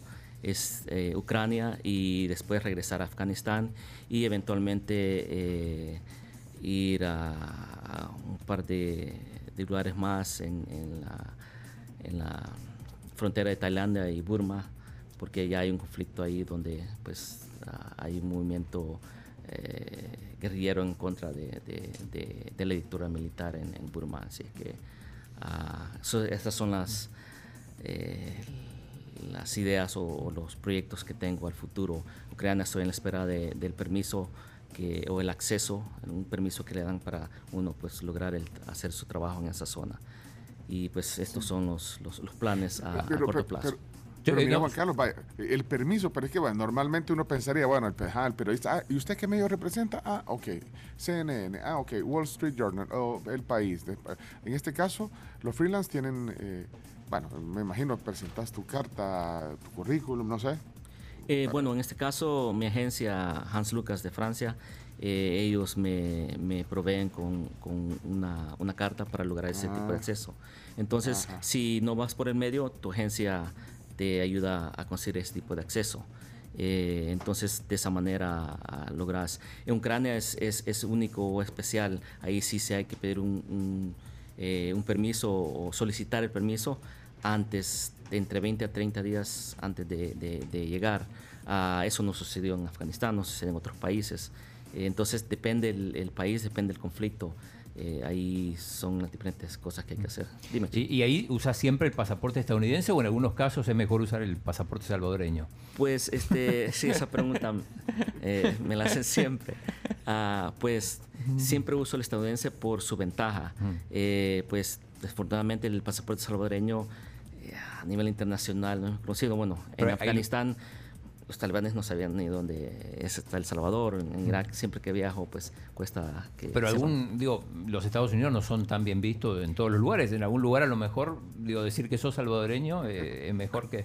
es eh, Ucrania y después regresar a Afganistán y eventualmente eh, ir a, un par de, lugares más en, la, frontera de Tailandia y Burma, porque ya hay un conflicto ahí donde pues ah, hay un movimiento eh, guerrillero en contra de, la dictadura militar en, en Burma. Así que ah, so- estas son las, eh, las ideas o, o los proyectos que tengo al futuro. Ucrania estoy en la espera de- del permiso que, o el acceso, un permiso que le dan para uno pues lograr el- hacer su trabajo en esa zona. Y pues estos son los, los, los planes a, a Pero- corto pero- plazo. pero- pero mira, Juan Carlos, vaya, el permiso, pero es que bueno, normalmente uno pensaría, bueno, el, ajá, el periodista, ah, ¿y usted qué medio representa? Ah, ok, CNN, ah, ok, Wall Street Journal, o El País. de- en este caso, los freelance tienen, eh, bueno, me imagino, presentas tu carta, tu currículum, no sé. Eh, bueno, en este caso, mi agencia Hans Lucas de Francia, eh, ellos me, me proveen con, con una, una carta para lograr ese tipo de Ah. acceso. Entonces, Ajá. si no vas por el medio, tu agencia te ayuda a conseguir ese tipo de acceso. Eh, entonces, de esa manera ah, logras. En Ucrania es, es, es, único o especial. Ahí sí se hay que pedir un, un, eh, un, permiso o solicitar el permiso antes, de entre 20 a 30 días antes de, de, de llegar. Uh, eso no sucedió en Afganistán, no sucede en otros países. Eh, entonces, depende el, el, país, depende el conflicto. Eh, ahí son las diferentes cosas que hay que hacer. Dime. ¿Y, ¿Y, ahí usas siempre el pasaporte estadounidense o en algunos casos es mejor usar el pasaporte salvadoreño? Pues este, sí, esa pregunta eh, me la hacen siempre. Uh, pues mm. siempre uso el estadounidense por su ventaja. Mm. Eh, pues desafortunadamente el pasaporte salvadoreño eh, a nivel internacional no es conocido. Bueno, Pero en Afganistán... Los talibanes no sabían ni dónde está El Salvador, en Irak, siempre que viajo, pues cuesta que... Pero algún, digo, los Estados Unidos no son tan bien vistos en todos los lugares, en algún lugar a lo mejor, digo, decir que sos salvadoreño eh, es mejor que...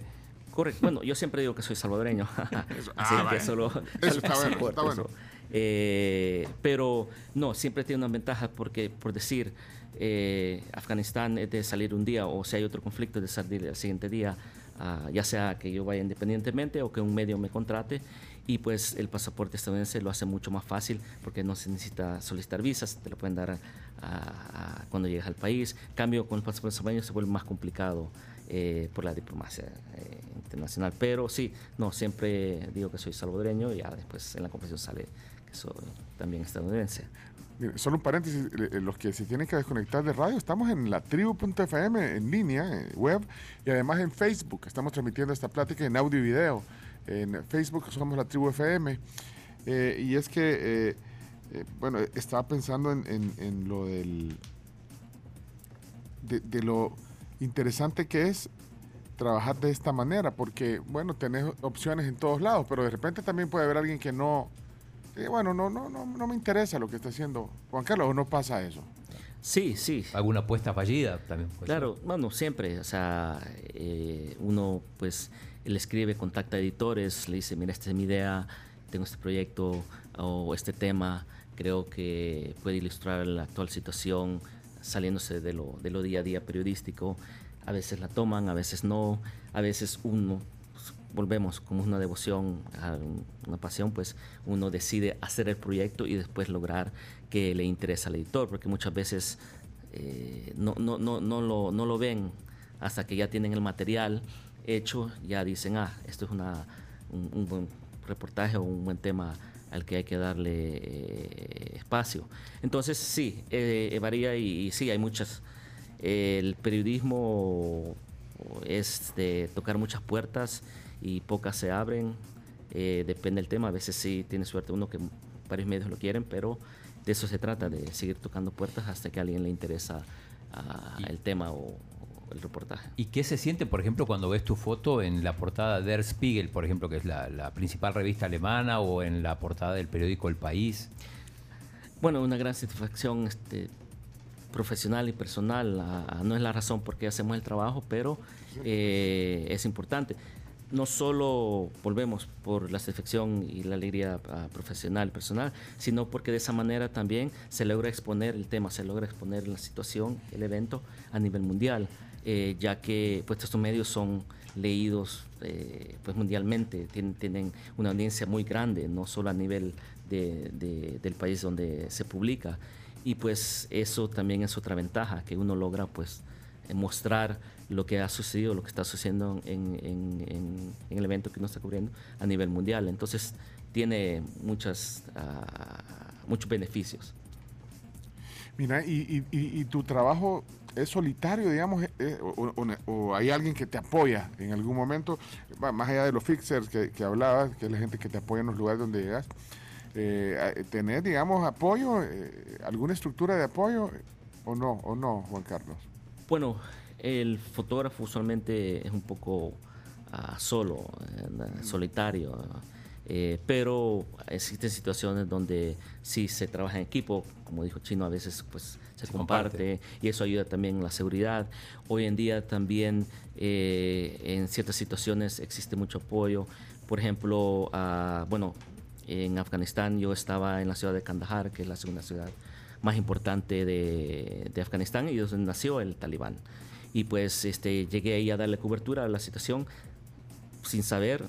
Correcto, bueno, yo siempre digo que soy salvadoreño, así ah, que solo... Eso está bueno, está bueno. Eh, pero no, siempre tiene una ventaja porque, por decir, eh, Afganistán es de salir un día o si hay otro conflicto de salir el siguiente día, uh, ya sea que yo vaya independientemente o que un medio me contrate y pues el pasaporte estadounidense lo hace mucho más fácil porque no se necesita solicitar visas, te lo pueden dar a, a, cuando llegas al país. Cambio con el pasaporte salvadoreño se vuelve más complicado eh, por la diplomacia eh, internacional, pero sí, no, siempre digo que soy salvadoreño y ya después en la conversación sale que soy también estadounidense. Mire, solo un paréntesis, los que se tienen que desconectar de radio, estamos en la tribu.fm en línea, en web, y además en Facebook. Estamos transmitiendo esta plática en audio y video. En Facebook somos la tribu FM. Eh, y es que, eh, eh, bueno, estaba pensando en, en, en lo del. De, de, lo interesante que es trabajar de esta manera, porque, bueno, tenés opciones en todos lados, pero de repente también puede haber alguien que no eh, bueno, no, no, no, no me interesa lo que está haciendo Juan Carlos, ¿o no pasa eso? Sí, sí. ¿Alguna apuesta fallida también? claro, ser? bueno, siempre. O sea, eh, uno pues le escribe, contacta editores, le dice, mira, esta es mi idea, tengo este proyecto o este tema, creo que puede ilustrar la actual situación saliéndose de lo, de lo día a día periodístico. A veces la toman, a veces no, a veces uno volvemos como una devoción, una pasión, pues uno decide hacer el proyecto y después lograr que le interese al editor, porque muchas veces eh, no, no, no, no, lo, no lo ven hasta que ya tienen el material hecho, ya dicen, ah, esto es una, un, un buen reportaje o un buen tema al que hay que darle eh, espacio. Entonces, sí, eh, varía y, y, sí, hay muchas. el periodismo es de tocar muchas puertas y pocas se abren. Eh, depende del tema, a veces sí tiene suerte uno que varios medios lo quieren, pero de eso se trata, de seguir tocando puertas hasta que a alguien le interesa uh, el tema o, el reportaje. ¿Y qué se siente, por ejemplo, cuando ves tu foto en la portada de Der Spiegel, por ejemplo, que es la, la principal revista alemana, o en la portada del periódico El País? Bueno, una gran satisfacción este, profesional y personal. Uh, no es la razón por qué hacemos el trabajo, pero eh, es importante no solo volvemos por la satisfacción y la alegría uh, profesional, personal, sino porque de esa manera también se logra exponer el tema, se logra exponer la situación, el evento a nivel mundial, eh, ya que pues estos medios son leídos eh, pues mundialmente, tienen, tienen, una audiencia muy grande, no solo a nivel de, de, del país donde se publica, y pues eso también es otra ventaja, que uno logra pues mostrar lo que ha sucedido, lo que está sucediendo en, en, en, en, el evento que uno está cubriendo a nivel mundial. Entonces, tiene muchas, uh, muchos beneficios. Mira, y, y, y, tu trabajo es solitario, digamos, eh, o, o, o, hay alguien que te apoya en algún momento, más allá de los fixers que, que hablabas, que es la gente que te apoya en los lugares donde llegas, eh, tener, digamos, apoyo, eh, alguna estructura de apoyo, o no, o no, Juan Carlos. Bueno, el fotógrafo usualmente es un poco uh, solo, uh, solitario, eh, pero existen situaciones donde sí se trabaja en equipo, como dijo Chino, a veces pues se, se comparte, comparte, y eso ayuda también en la seguridad. Hoy en día también eh, en ciertas situaciones existe mucho apoyo. Por ejemplo, uh, bueno, en Afganistán yo estaba en la ciudad de Kandahar, que es la segunda ciudad más importante de, de Afganistán y donde nació el talibán y pues este, llegué ahí a darle cobertura a la situación sin saber,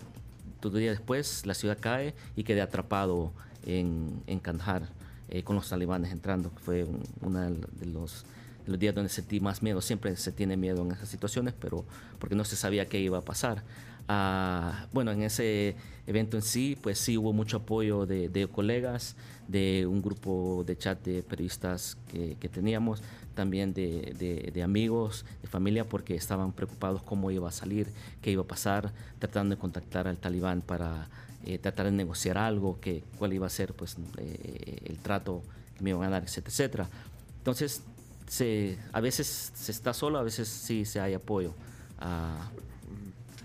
dos días después la ciudad cae y quedé atrapado en, en Kandahar eh, con los talibanes entrando. Fue uno de los, los días donde sentí más miedo. Siempre se tiene miedo en esas situaciones, pero porque no se sabía qué iba a pasar. Ah, bueno, en ese evento en sí, pues sí hubo mucho apoyo de, de colegas, de un grupo de chat de periodistas que, que teníamos, también de, de, de, amigos, de familia, porque estaban preocupados cómo iba a salir, qué iba a pasar, tratando de contactar al talibán para eh, tratar de negociar algo, que, cuál iba a ser pues, eh, el trato que me iban a dar, etcétera, etcétera. Entonces, se, a veces se está solo, a veces sí se hay apoyo. Ah,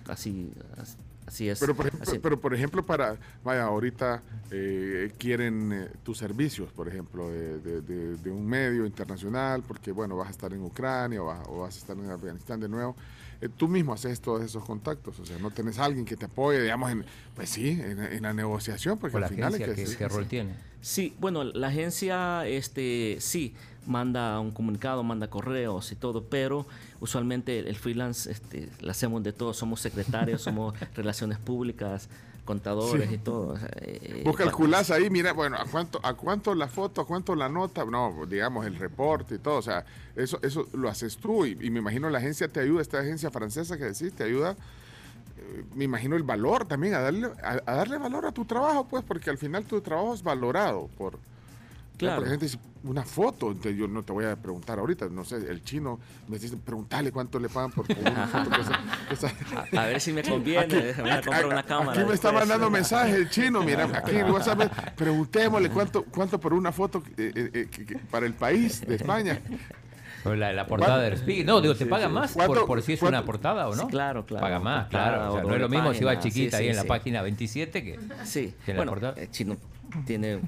así, así es. Pero por ejemplo, pero por ejemplo para, vaya, ahorita eh, quieren eh, tus servicios, por ejemplo, de, de, de, un medio internacional, porque bueno, vas a estar en Ucrania o vas, o vas a estar en Afganistán de nuevo. Eh, tú mismo haces todos esos contactos, o sea, no tenés alguien que te apoye, digamos, en, pues sí, en, en la negociación, porque ¿O al la final agencia es que, qué, sí, qué rol sí. tiene? Sí, bueno, la agencia, este, sí, manda un comunicado, manda correos y todo, pero usualmente el, el freelance, este, lo hacemos de todo, somos secretarios, somos relaciones públicas, contadores Sí. y todo. o sea, eh, Vos calculás ahí, mira, bueno, ¿a cuánto, ¿a cuánto la foto, a cuánto la nota? No, digamos, el reporte y todo. O sea, eso, eso lo haces tú y, y me imagino la agencia te ayuda, esta agencia francesa que decís, te ayuda, eh, me imagino el valor también, a darle, a, a darle valor a tu trabajo, pues, porque al final tu trabajo es valorado por... Claro. Porque la gente dice, una foto, entonces yo no te voy a preguntar ahorita, no sé, el chino me dice, preguntarle cuánto le pagan por, una foto. que esa- esa- A, a ver si me conviene, me voy a comprar una cámara. Aquí me está mandando mensajes el chino, mira, aquí en WhatsApp, preguntémosle cuánto, cuánto por una foto eh, eh, eh, que- que- para el país de España. La, la portada del Spiegel. No, digo, ¿te Sí, sí. más ¿Cuánto- por, por si es cuánto- una portada o no? Sí, claro, claro. Paga más, claro. O sea, o no es lo mismo si va chiquita sí, ahí en la sí. página 27 que, Sí, que en la bueno, portada. el chino tiene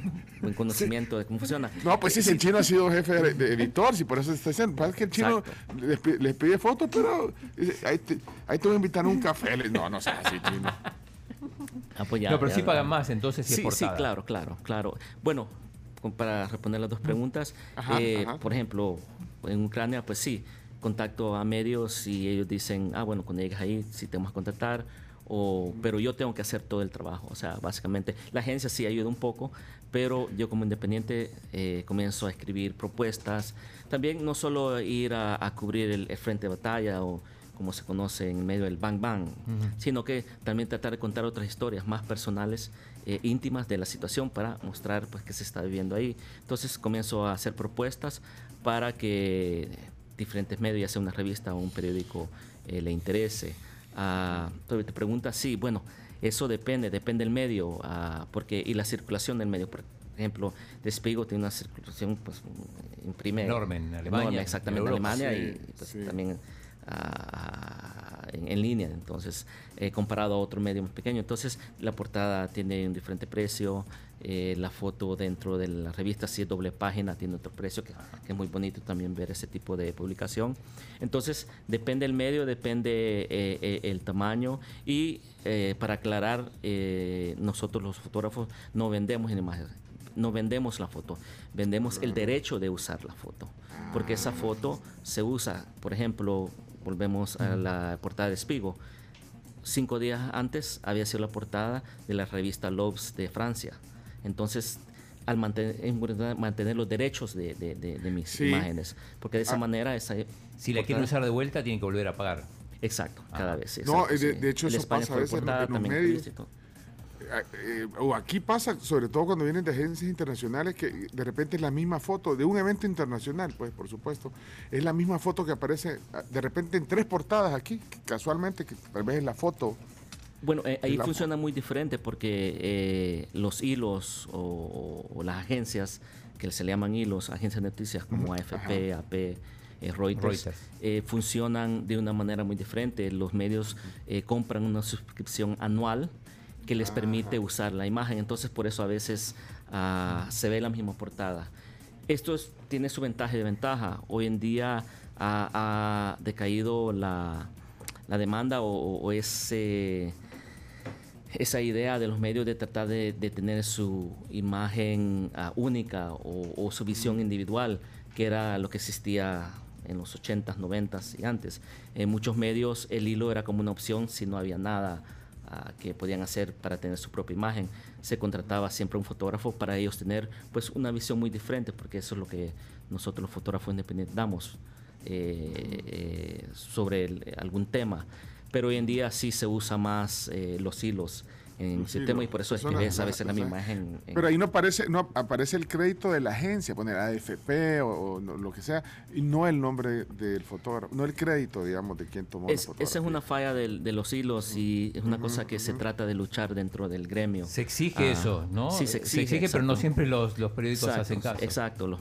buen conocimiento de cómo funciona. No, pues sí, si el chino ha sido jefe de, de editor, si por eso está diciendo. Pasa que el chino les, les pide fotos, pero ahí te, ahí te voy a invitar a un café. No, no seas así, chino. Ah, pues ya, no, pero ya, sí ya. pagan más entonces si sí, es portada. Sí, claro, claro, claro. Bueno, para responder las dos preguntas, Ajá, eh, ajá. por ejemplo, en Ucrania, pues sí, contacto a medios y ellos dicen, ah, bueno, cuando llegues ahí, sí te vamos a contactar, o, pero yo tengo que hacer todo el trabajo. O sea, básicamente, la agencia sí ayuda un poco, pero yo como independiente eh, comienzo a escribir propuestas. También no solo ir a, a cubrir el, el frente de batalla o como se conoce en medio del bang bang, sino que también tratar de contar otras historias más personales, eh, íntimas de la situación para mostrar pues qué se está viviendo ahí. Entonces comienzo a hacer propuestas para que diferentes medios, ya sea una revista o un periódico, eh, le interese. Ah, te pregunta, sí, bueno, eso depende, depende del medio, ah, porque y la circulación del medio, por ejemplo, Despigo tiene una circulación, pues, imprime Enorme en Alemania, enorme, exactamente, en en Europa. Alemania Sí, y pues, sí. también ah, en, en línea, entonces, eh, comparado a otro medio más pequeño. Entonces, la portada tiene un diferente precio, eh, la foto dentro de la revista, si es doble página, tiene otro precio, que, que es muy bonito también ver ese tipo de publicación. Entonces, depende el medio, depende eh, eh, el tamaño y eh, para aclarar, eh, nosotros los fotógrafos no vendemos imágenes no vendemos la foto, vendemos el derecho de usar la foto, porque esa foto se usa, por ejemplo, volvemos a la portada de Spigo, cinco días antes había sido la portada de la revista Lobes de Francia, entonces al mantener, es importante mantener los derechos de, de- de- de mis Sí. imágenes, porque de esa Ah. manera esa Si la quieren usar de vuelta, tienen que volver a pagar. Exacto, cada vez. No, de- sí. hecho El eso España pasa a veces en- portada, en los medios. Eh, eh, o aquí pasa, sobre todo cuando vienen de agencias internacionales, que de repente es la misma foto de un evento internacional, pues por supuesto, es la misma foto que aparece ah, de repente en tres portadas aquí, casualmente, que tal vez es la foto. Bueno, eh, ahí la- funciona muy diferente porque eh, los hilos o, o las agencias que se le llaman hilos, agencias de noticias como AFP, AP, eh, Reuters, Reuters. eh, funcionan de una manera muy diferente. Los medios eh, compran una suscripción anual que les permite usar la imagen. Entonces, por eso a veces ah, se ve la misma portada. Esto es- tiene su ventaja y desventaja. Hoy en día ha, ha decaído la, la demanda o, o- o ese, esa idea de los medios de tratar de, de tener su imagen ah, única o, o su visión individual, que era lo que existía en los 80s, 90s y antes. En muchos medios el hilo era como una opción si no había nada a- que podían hacer para tener su propia imagen. Se contrataba siempre un fotógrafo para ellos tener pues una visión muy diferente, porque eso es lo que nosotros los fotógrafos independientes damos eh, eh, sobre el- algún tema. Pero hoy en día sí se usa más eh, los hilos en Los ese tema y por eso es que ves a veces la misma imagen. en- Pero ahí no aparece, no aparece el crédito de la agencia, poner AFP o, o no- lo que sea, y no el nombre del fotógrafo, no el crédito, digamos, de quien tomó Es- la esa es una falla del- de, los hilos y es una cosa que se trata de luchar dentro del gremio. Se exige Ah, eso, ¿no? Sí, se exige. pero no siempre los, los periódicos Exacto, hacen caso. Exacto. los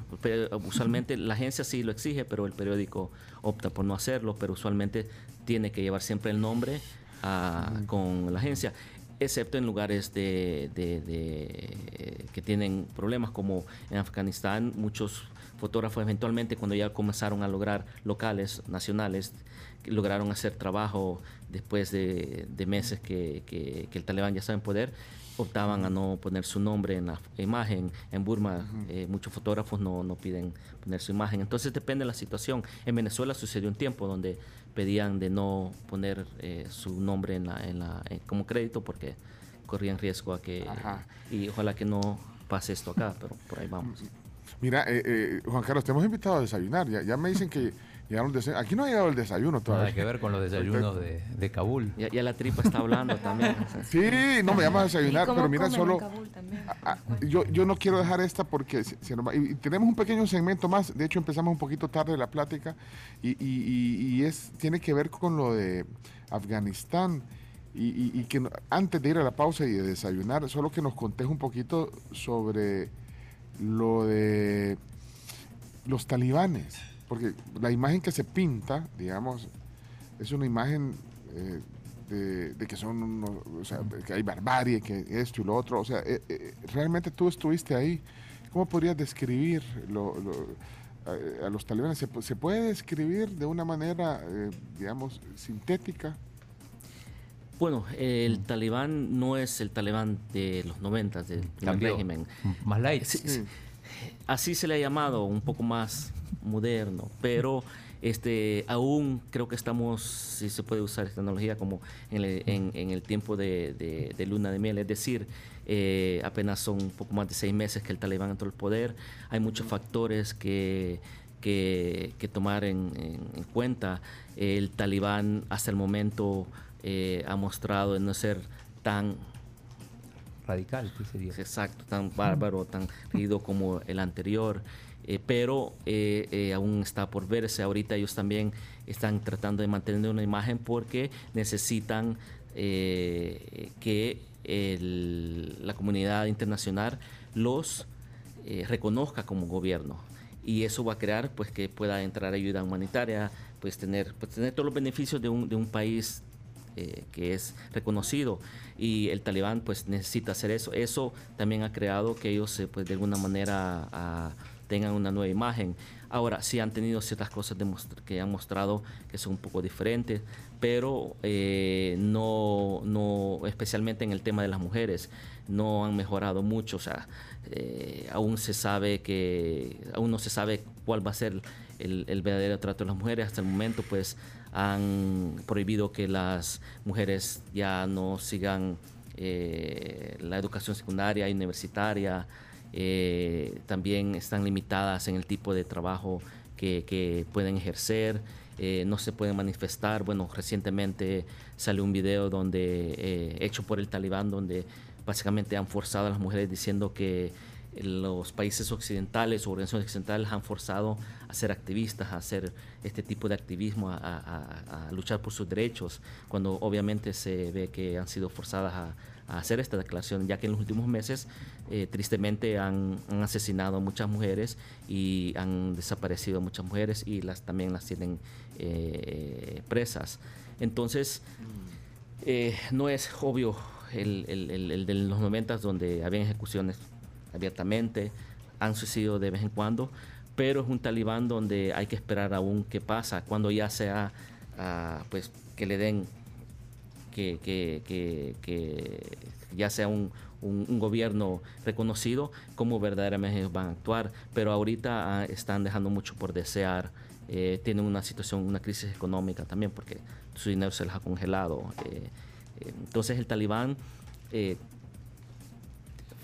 usualmente la agencia sí lo exige, pero el periódico opta por no hacerlo, pero usualmente tiene que llevar siempre el nombre ah, con la agencia, excepto en lugares de, de- de- que tienen problemas como en Afganistán, muchos fotógrafos eventualmente cuando ya comenzaron a lograr locales, nacionales, lograron hacer trabajo después de, de meses que, que- que el talibán ya estaba en poder, optaban a no poner su nombre en la imagen. En Burma eh, muchos fotógrafos no, no piden poner su imagen. Entonces depende de la situación. En Venezuela sucedió un tiempo donde pedían de no poner eh, su nombre en la, en la, en- como crédito porque corrían riesgo a que... Ajá. Y ojalá que no pase esto acá, pero por ahí vamos. Mira, eh, eh, Juan Carlos, te hemos invitado a desayunar, ya, ya me dicen que llegaron desayuno. Aquí no ha llegado el desayuno todavía. Nada que ver con los desayunos de, de Kabul. Ya, ya la tripa está hablando también. Sí, no me llamas a ¿Y desayunar, pero mira, solo... Yo, yo no quiero dejar esta porque se- se nos va- y, y tenemos un pequeño segmento más. De hecho, empezamos un poquito tarde la plática y, y- y- y es tiene que ver con lo de Afganistán. Y, y- y que antes de ir a la pausa y de desayunar, solo que nos contés un poquito sobre lo de los talibanes. Porque la imagen que se pinta, digamos, es una imagen eh, de, de que son unos, o sea, que hay barbarie, que esto y lo otro. O sea, eh, eh, realmente tú estuviste ahí. ¿Cómo podrías describir lo- lo- a, a los talibanes? ¿Se, pu- se puede describir de una manera, eh, digamos, sintética? Bueno, el talibán no es el talibán de los 90 del Cambió. régimen. Más light. Sí, sí. Así se le ha llamado, un poco más moderno, pero este, aún creo que estamos, si se puede usar esta tecnología, como en el, en- en el tiempo de, de- de luna de miel, es decir, eh, apenas son un poco más de seis meses que el talibán entró al poder, hay muchos factores que, que, que tomar en, en- en cuenta. El talibán hasta el momento eh, ha mostrado en no ser tan Radical, exacto, tan bárbaro, tan rígido como el anterior, eh, pero eh, eh, aún está por verse. Ahorita ellos también están tratando de mantener una imagen porque necesitan que la comunidad internacional los reconozca como gobierno y eso va a crear pues que pueda entrar ayuda humanitaria, pues tener, pues, tener todos los beneficios de un, de un país que es reconocido y el talibán pues necesita hacer eso. Eso también ha creado que ellos pues de alguna manera tengan una nueva imagen. Ahora sí han tenido ciertas cosas que han mostrado que son un poco diferentes, pero eh, no, no, especialmente en el tema de las mujeres, no han mejorado mucho. O sea, eh, aún se sabe que, aún no se sabe cuál va a ser el, el verdadero trato de las mujeres. Hasta el momento, pues han prohibido que las mujeres ya no sigan eh, la educación secundaria y universitaria. Eh, también están limitadas en el tipo de trabajo que, pueden ejercer. Eh, no se pueden manifestar. Bueno, recientemente salió un video donde eh, hecho por el talibán donde básicamente han forzado a las mujeres diciendo que los países occidentales o organizaciones occidentales han forzado a ser activistas, a hacer este tipo de activismo, a, luchar por sus derechos, cuando obviamente se ve que han sido forzadas a hacer esta declaración, ya que en los últimos meses eh, tristemente han, han asesinado a muchas mujeres y han desaparecido muchas mujeres y las también las tienen eh, presas. Entonces, eh, no es obvio el, el- el- el de los 90 donde habían ejecuciones abiertamente, han sucedido de vez en cuando, pero es un talibán donde hay que esperar aún qué pasa, cuando ya sea, ah, pues, que le den, que, que- que- que ya sea un, un- un gobierno reconocido, cómo verdaderamente van a actuar, pero ahorita ah, están dejando mucho por desear, eh, tienen una situación, una crisis económica también, porque su dinero se les ha congelado. eh, Eh, entonces el talibán eh,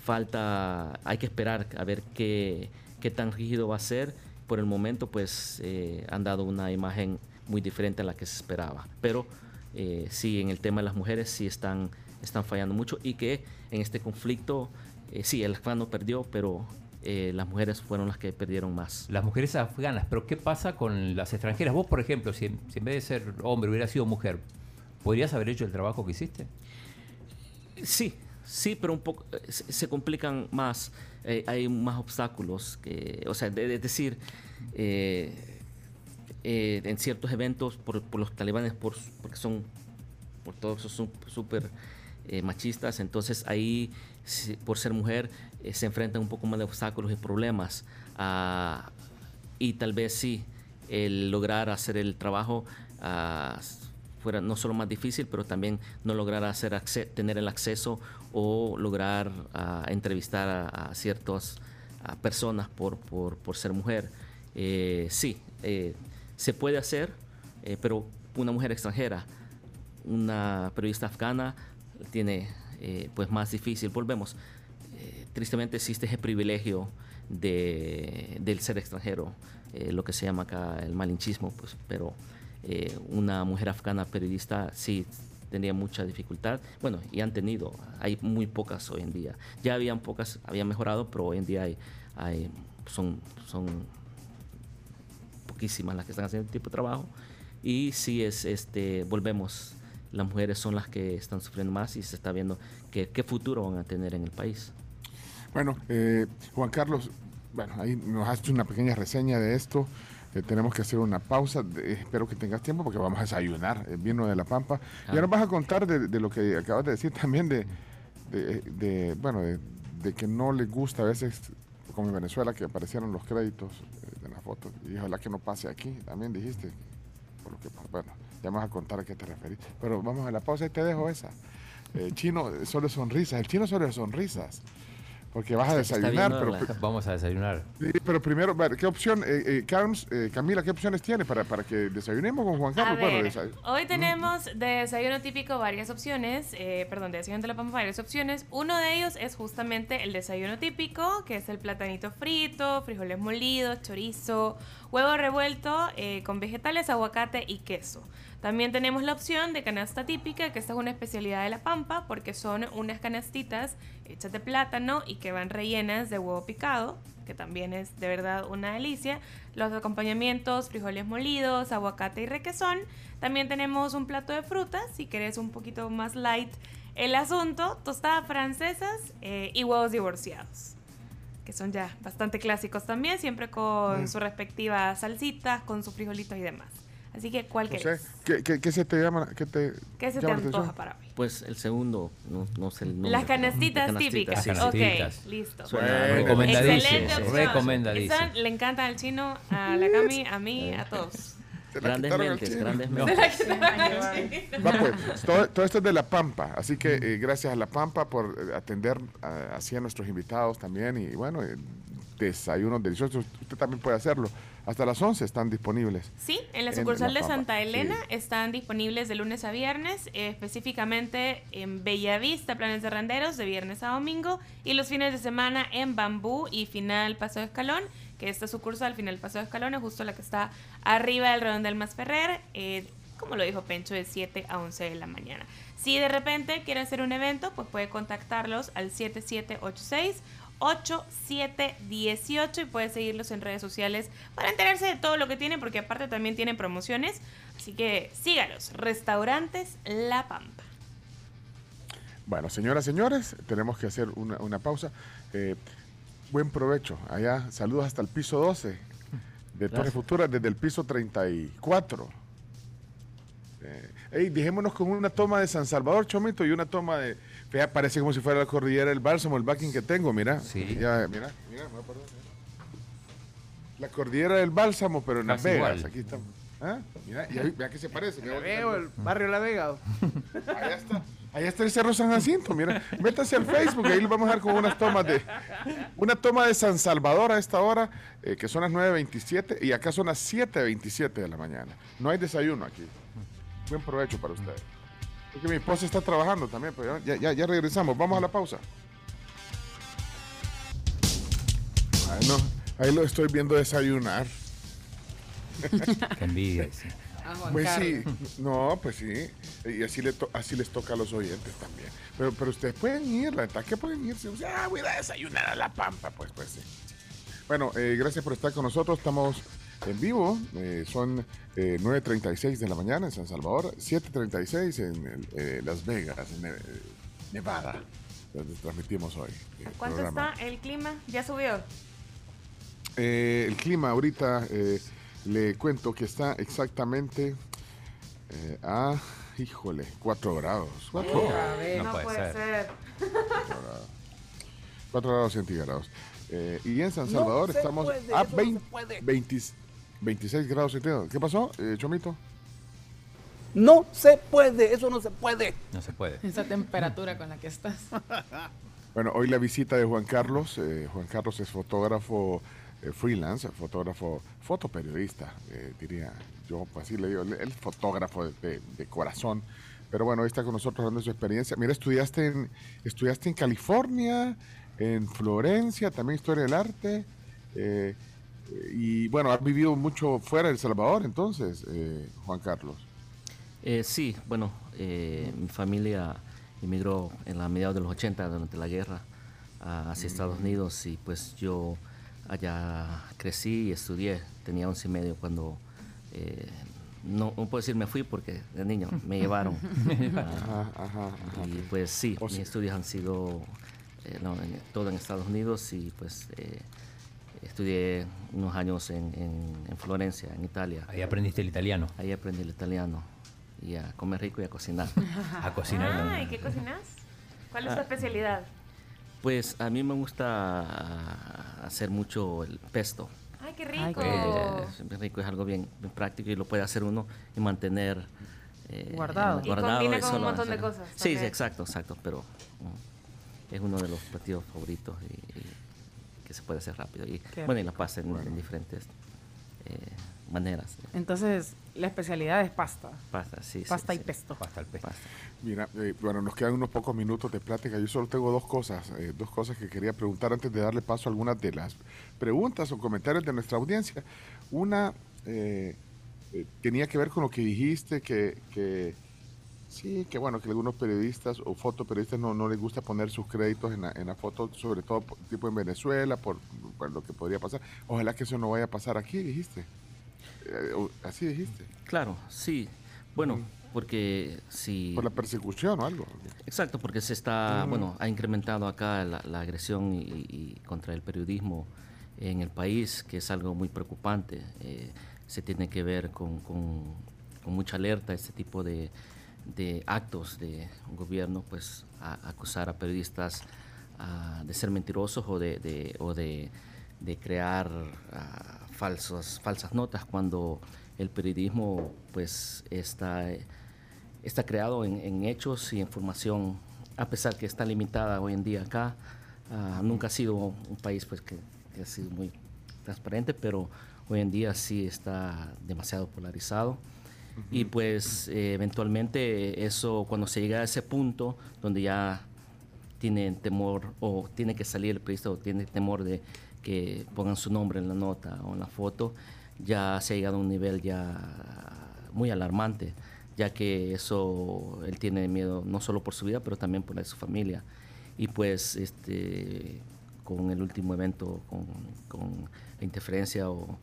falta, hay que esperar a ver qué, qué tan rígido va a ser. Por el momento, pues eh, han dado una imagen muy diferente a la que se esperaba. Pero eh, sí, en el tema de las mujeres sí están, están fallando mucho y que en este conflicto, eh, sí, el afgano perdió, pero eh, las mujeres fueron las que perdieron más. Las mujeres afganas, pero ¿qué pasa con las extranjeras? Vos, por ejemplo, si, en- si en vez de ser hombre hubiera sido mujer, ¿podrías haber hecho el trabajo que hiciste? Sí, sí, pero un poco eh, se, complican más. eh, hay más obstáculos que, o sea, de- de- es decir, eh, eh, en ciertos eventos por, por los talibanes, por, porque son, por todos son súper eh, machistas, entonces ahí, por ser mujer, eh, se enfrentan un poco más de obstáculos y problemas. ah, y tal vez sí, el lograr hacer el trabajo ah, fuera no solo más difícil, pero también no lograr hacer tener el acceso o lograr ah, entrevistar a, ciertas personas por, por, ser mujer. Eh, sí, se puede hacer, pero una mujer extranjera, una periodista afgana, tiene eh, pues más difícil. Volvemos, eh, tristemente existe ese privilegio de, del ser extranjero, eh, lo que se llama acá el malinchismo, pues, pero eh, una mujer afgana periodista sí tendría mucha dificultad. Bueno, y han tenido, hay muy pocas hoy en día. Ya habían pocas, habían mejorado, pero hoy en día hay, hay son, son poquísimas las que están haciendo este tipo de trabajo. Y sí es, este, volvemos, las mujeres son las que están sufriendo más y se está viendo que- qué futuro van a tener en el país. Bueno, eh, Juan Carlos, bueno, ahí nos has hecho una pequeña reseña de esto. Eh, tenemos que hacer una pausa. de- espero que tengas tiempo porque vamos a desayunar el vino de la Pampa. Y ahora nos vas a contar de, de lo que acabas de decir también de, de, bueno, de, que no le gusta a veces, como en Venezuela, que aparecieron los créditos eh, de la foto. Y ojalá que no pase aquí, también dijiste. Por lo que, bueno, ya vas a contar a qué te referís. Pero vamos a la pausa y te dejo esa. Eh, chino, solo sonrisas. El chino solo sonrisas. Porque vas a desayunar, viendo pero, la- pri- Vamos a desayunar. sí, pero primero, ver, ¿qué opción, eh, eh, Carms, eh, Camila, qué opciones tiene para, para que desayunemos con Juan A Carlos? Bueno, ver, hoy tenemos de desayuno típico varias opciones, eh, perdón, de desayuno de la pampa varias opciones. Uno de ellos es justamente el desayuno típico, que es el platanito frito, frijoles molidos, chorizo, huevo revuelto eh, con vegetales, aguacate y queso. También tenemos la opción de canasta típica, que esta es una especialidad de la pampa, porque son unas canastitas hechas de plátano y que van rellenas de huevo picado, que también es de verdad una delicia. Los acompañamientos, frijoles molidos, aguacate y requesón. También tenemos un plato de frutas, si querés un poquito más light el asunto, tostadas francesas eh, y huevos divorciados que son ya bastante clásicos también, siempre con Mm. su respectiva salsita, con sus frijolitos y demás. Así que, ¿cuál José, querés? ¿qué, qué, qué se te llama? ¿Qué, te ¿Qué se te antoja para hoy? Pues el segundo, no, no sé el nombre. Las canastitas las típicas. canastitas. Ok, listo. Recomendadísimo. Excelente opción. Recomendadísimo. Le encanta al chino, a la Cami, a mí, a todos. Grandes mentes, grandes No. mentes. Va, pues, todo, todo esto es de La Pampa, así que eh, gracias a La Pampa por eh, atender a- así a nuestros invitados también y bueno, eh, desayunos deliciosos, usted también puede hacerlo. Hasta las 11 están disponibles. Sí, en la En sucursal La de Santa Elena sí. están disponibles de lunes a viernes, eh, específicamente en Bellavista, Planes de Randeros, de viernes a domingo, y los fines de semana en Bambú y Final Paso de Escalón, que esta sucursal, Final Paso de Escalón, es justo la que está arriba del Redondel Más Ferrer, eh, como lo dijo Pencho, de 7 a 11 de la mañana. Si de repente quiere hacer un evento, pues puede contactarlos al 7786 8718 y puede seguirlos en redes sociales para enterarse de todo lo que tienen, porque aparte también tienen promociones. Así que sígalos. Restaurantes La Pampa. Bueno, señoras, señores, tenemos que hacer una, una pausa. Eh, buen provecho. Allá, saludos hasta el piso 12 de Torre Gracias. Futura, desde el piso 34. Eh, ey, dejémonos con una toma de San Salvador, Chomito, y una toma de... Vea, parece como si fuera la cordillera del Bálsamo, el backing que tengo, mira. Sí. Ya, mira, mira, me voy a parar, mira. La cordillera del Bálsamo, pero en Las Casi Vegas. igual. Aquí estamos. ¿Ah? Mira, y ahí, vea que se parece. mira, Veo el barrio La Vega. Allá está. Allá está el Cerro San Jacinto, mira. Métase al Facebook, ahí le vamos a dar con unas tomas de. Una toma de San Salvador a esta hora, eh, que son las 9.27, y acá son las 7.27 de la mañana. No hay desayuno aquí. Buen provecho para ustedes. Porque mi esposa está trabajando también, pero ya, ya, ya regresamos. Vamos a la pausa. Ay, no, ahí lo estoy viendo desayunar. Qué envidia. sí. A Juan Pues sí, no, pues sí. Y así, le to- así les toca a los oyentes también. Pero, pero ustedes pueden ir, la verdad que pueden irse. O sea, ah, voy a desayunar a la pampa, pues, pues sí. Bueno, eh, gracias por estar con nosotros. Estamos en vivo. eh, son eh, 9.36 de la mañana en San Salvador, 7.36 en el, eh, Las Vegas, en eh, Nevada, donde transmitimos hoy. ¿Cuánto programa. está el clima? ¿Ya subió? Eh, el clima ahorita eh, le cuento que está exactamente eh, a, híjole, 4 grados. 4 Otra vez. No no puede puede ser. ser. grados centígrados. Eh, y en San Salvador estamos a 20 20 26 grados centígrados. ¿Qué pasó, eh, Chomito? No se puede, eso no se puede. No se puede. Esa temperatura con la que estás. Bueno, hoy la visita de Juan Carlos. eh, Juan Carlos es fotógrafo eh, freelance, fotógrafo, fotoperiodista, eh, diría yo, pues así le digo, él es fotógrafo de, de- de corazón. Pero bueno, hoy está con nosotros de su experiencia. Mira, estudiaste en, estudiaste en California, en Florencia, también Historia del Arte. Eh, y bueno, has vivido mucho fuera de El Salvador, entonces, eh, Juan Carlos. Eh, sí, bueno, eh, mi familia emigró en la mediados de los 80 durante la guerra a- hacia Estados Unidos y pues yo allá crecí y estudié. Tenía 11 y medio cuando, eh, no, no puedo decir me fui porque de niño me llevaron. Ah, Ajá, ajá, ajá. y pues sí, O mis sea- estudios han sido eh, no, en- todo en Estados Unidos y pues eh, estudié unos años en, en- en Florencia, en Italia. Ahí aprendiste el italiano. Ahí aprendí el italiano y a comer rico y a cocinar. A cocinar. Ah, ¿y qué cocinas? ¿Cuál es tu Ah. especialidad? Pues a mí me gusta hacer mucho el pesto. Ay, qué rico. Eh, es rico, es algo bien, bien práctico y lo puede hacer uno y mantener eh, Guardado. Y combina con un montón de cosas Sí, sí, exacto, exacto, pero mm, es uno de los platillos favoritos y, y que se puede hacer rápido. Y Qué bueno, y la pasta en, en diferentes eh, maneras. Entonces, la especialidad es pasta. Pasta, sí. sí, Pasta y sí. pesto. Pasta al pesto. Pasta. Mira, eh, bueno, nos quedan unos pocos minutos de plática. Yo solo tengo dos cosas, eh, dos cosas que quería preguntar antes de darle paso a algunas de las preguntas o comentarios de nuestra audiencia. Una eh, eh, tenía que ver con lo que dijiste, que, que sí, que bueno, que algunos periodistas o fotoperiodistas no, no les gusta poner sus créditos en la, en la foto, sobre todo tipo en Venezuela, por, por lo que podría pasar. Ojalá que eso no vaya a pasar aquí, dijiste. Eh, así dijiste. Claro, sí. Bueno, porque si... Por la persecución o algo. Exacto, porque se está, bueno, ha incrementado acá la, la agresión y, y contra el periodismo en el país, que es algo muy preocupante. Eh, se tiene que ver con, con- con mucha alerta este tipo de, de actos de gobierno, pues a- acusar a periodistas ah, de ser mentirosos o de, de- o de, de crear ah, falsos, falsas notas cuando el periodismo pues está está creado en, en hechos y información, a pesar que está limitada hoy en día acá. ah, nunca ha sido un país pues, que ha sido muy transparente, pero hoy en día sí está demasiado polarizado. Y pues eh, eventualmente eso, cuando se llega a ese punto donde ya tienen temor o tiene que salir el periodista o tiene temor de que pongan su nombre en la nota o en la foto, ya se ha llegado a un nivel ya muy alarmante, ya que eso él tiene miedo no solo por su vida, pero también por la de su familia. Y pues este con el último evento, con, con la interferencia o,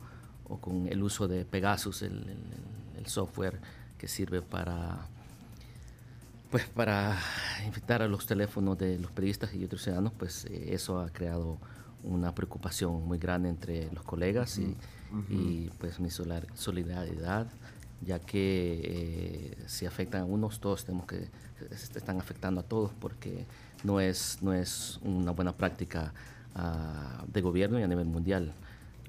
o con el uso de Pegasus, el, el- el software que sirve para pues para infectar a los teléfonos de los periodistas y otros ciudadanos, pues eh, eso ha creado una preocupación muy grande entre los colegas y, y, pues mi solidaridad, ya que eh, si afectan a unos, todos tenemos que, se están afectando a todos porque no es, no es una buena práctica ah, de gobierno y a nivel mundial.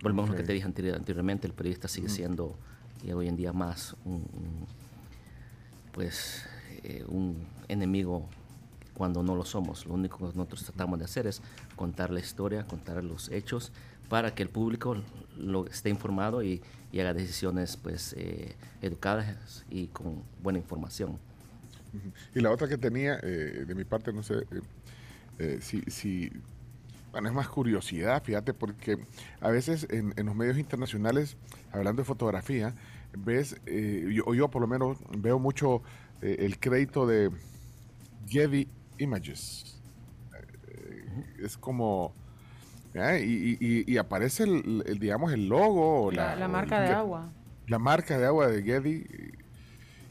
Volvemos a lo que te dije anteri- anteriormente, el periodista sigue siendo y hoy en día más un- un, pues eh, un enemigo cuando no lo somos. Lo único que nosotros tratamos de hacer es contar la historia, contar los hechos para que el público lo esté informado y, y haga decisiones pues eh, educadas y con buena información. Y la otra que tenía, eh, de mi parte, no sé eh, eh, si, si- bueno, es más curiosidad, fíjate, porque a veces en, en los medios internacionales, hablando de fotografía, ves, eh, yo, o yo por lo menos veo mucho eh, el crédito de Getty Images. Eh, es como... Y, y- y- y aparece, el, el, digamos, el logo. La, la marca de agua. la marca de agua de Getty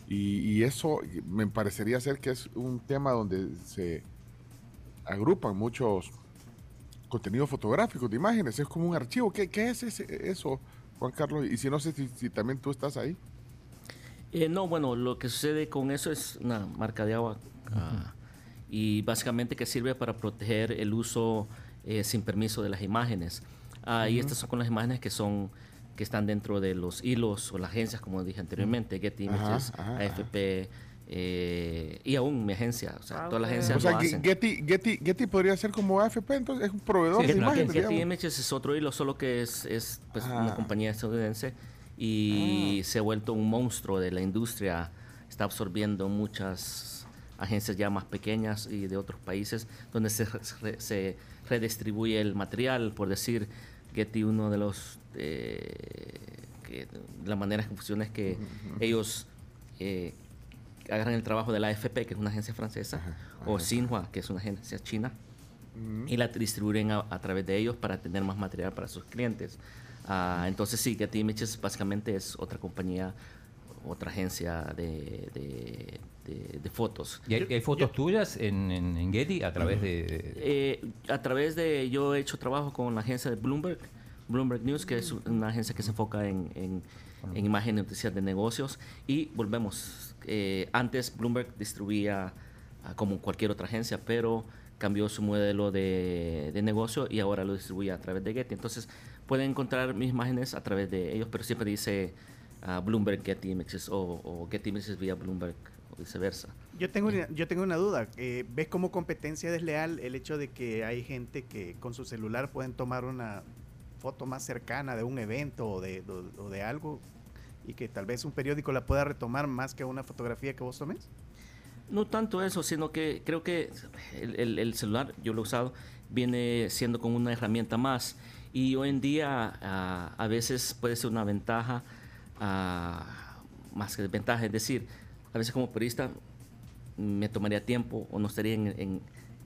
y, y eso me parecería ser que es un tema donde se agrupan muchos contenidos fotográficos de imágenes, es como un archivo. ¿Qué, qué es ese- eso, Juan Carlos? Y si no sé si, si también tú estás ahí. Eh, no, bueno, lo que sucede con eso es una marca de agua ah, y básicamente que sirve para proteger el uso eh, sin permiso de las imágenes. Ah, Y estas son con las imágenes que son que están dentro de los hilos o las agencias, como dije anteriormente, Getty Images, ajá, AFP eh, y aún mi agencia, o sea, Ah, todas las agencias O sea, lo Ge- hacen. Getty, Getty, Getty podría ser como AFP, entonces es un proveedor Sí, de Getty- imágenes. Getty. Images es otro hilo, solo que es, es pues, una Ah. compañía estadounidense y Ah. se ha vuelto un monstruo de la industria. Está absorbiendo muchas agencias ya más pequeñas y de otros países donde se, re- se redistribuye el material. Por decir, Getty, uno de los. eh, que, la manera que funciona es que ellos eh, agarran el trabajo de la AFP, que es una agencia francesa, o Xinhua, que es una agencia china, y la distribuyen a, a través de ellos para tener más material para sus clientes. Ah, entonces sí, Getty Images básicamente es otra compañía, otra agencia de, de- de- de fotos. ¿Y hay, hay fotos tuyas en, en- en Getty a través de...? Eh, a través de, yo he hecho trabajo con la agencia de Bloomberg, Bloomberg News, que es una agencia que se enfoca en, en, en imagen y noticias de negocios. Y volvemos, eh, antes Bloomberg distribuía ah, como cualquier otra agencia, pero cambió su modelo de, de negocio y ahora lo distribuye a través de Getty. Entonces pueden encontrar mis imágenes a través de ellos, pero siempre dice ah, Bloomberg Getty Images o, o Getty Images vía Bloomberg o viceversa. Yo tengo, una, yo tengo una duda. Eh, ¿Ves como competencia desleal el hecho de que hay gente que con su celular pueden tomar una foto más cercana de un evento o de, o- o de algo y que tal vez un periódico la pueda retomar más que una fotografía que vos tomes? No tanto eso, sino que creo que el, el- el celular, yo lo he usado, viene siendo como una herramienta más. Y hoy en día a veces puede ser una ventaja más que desventaja. Es decir, a veces como periodista me tomaría tiempo o no estaría en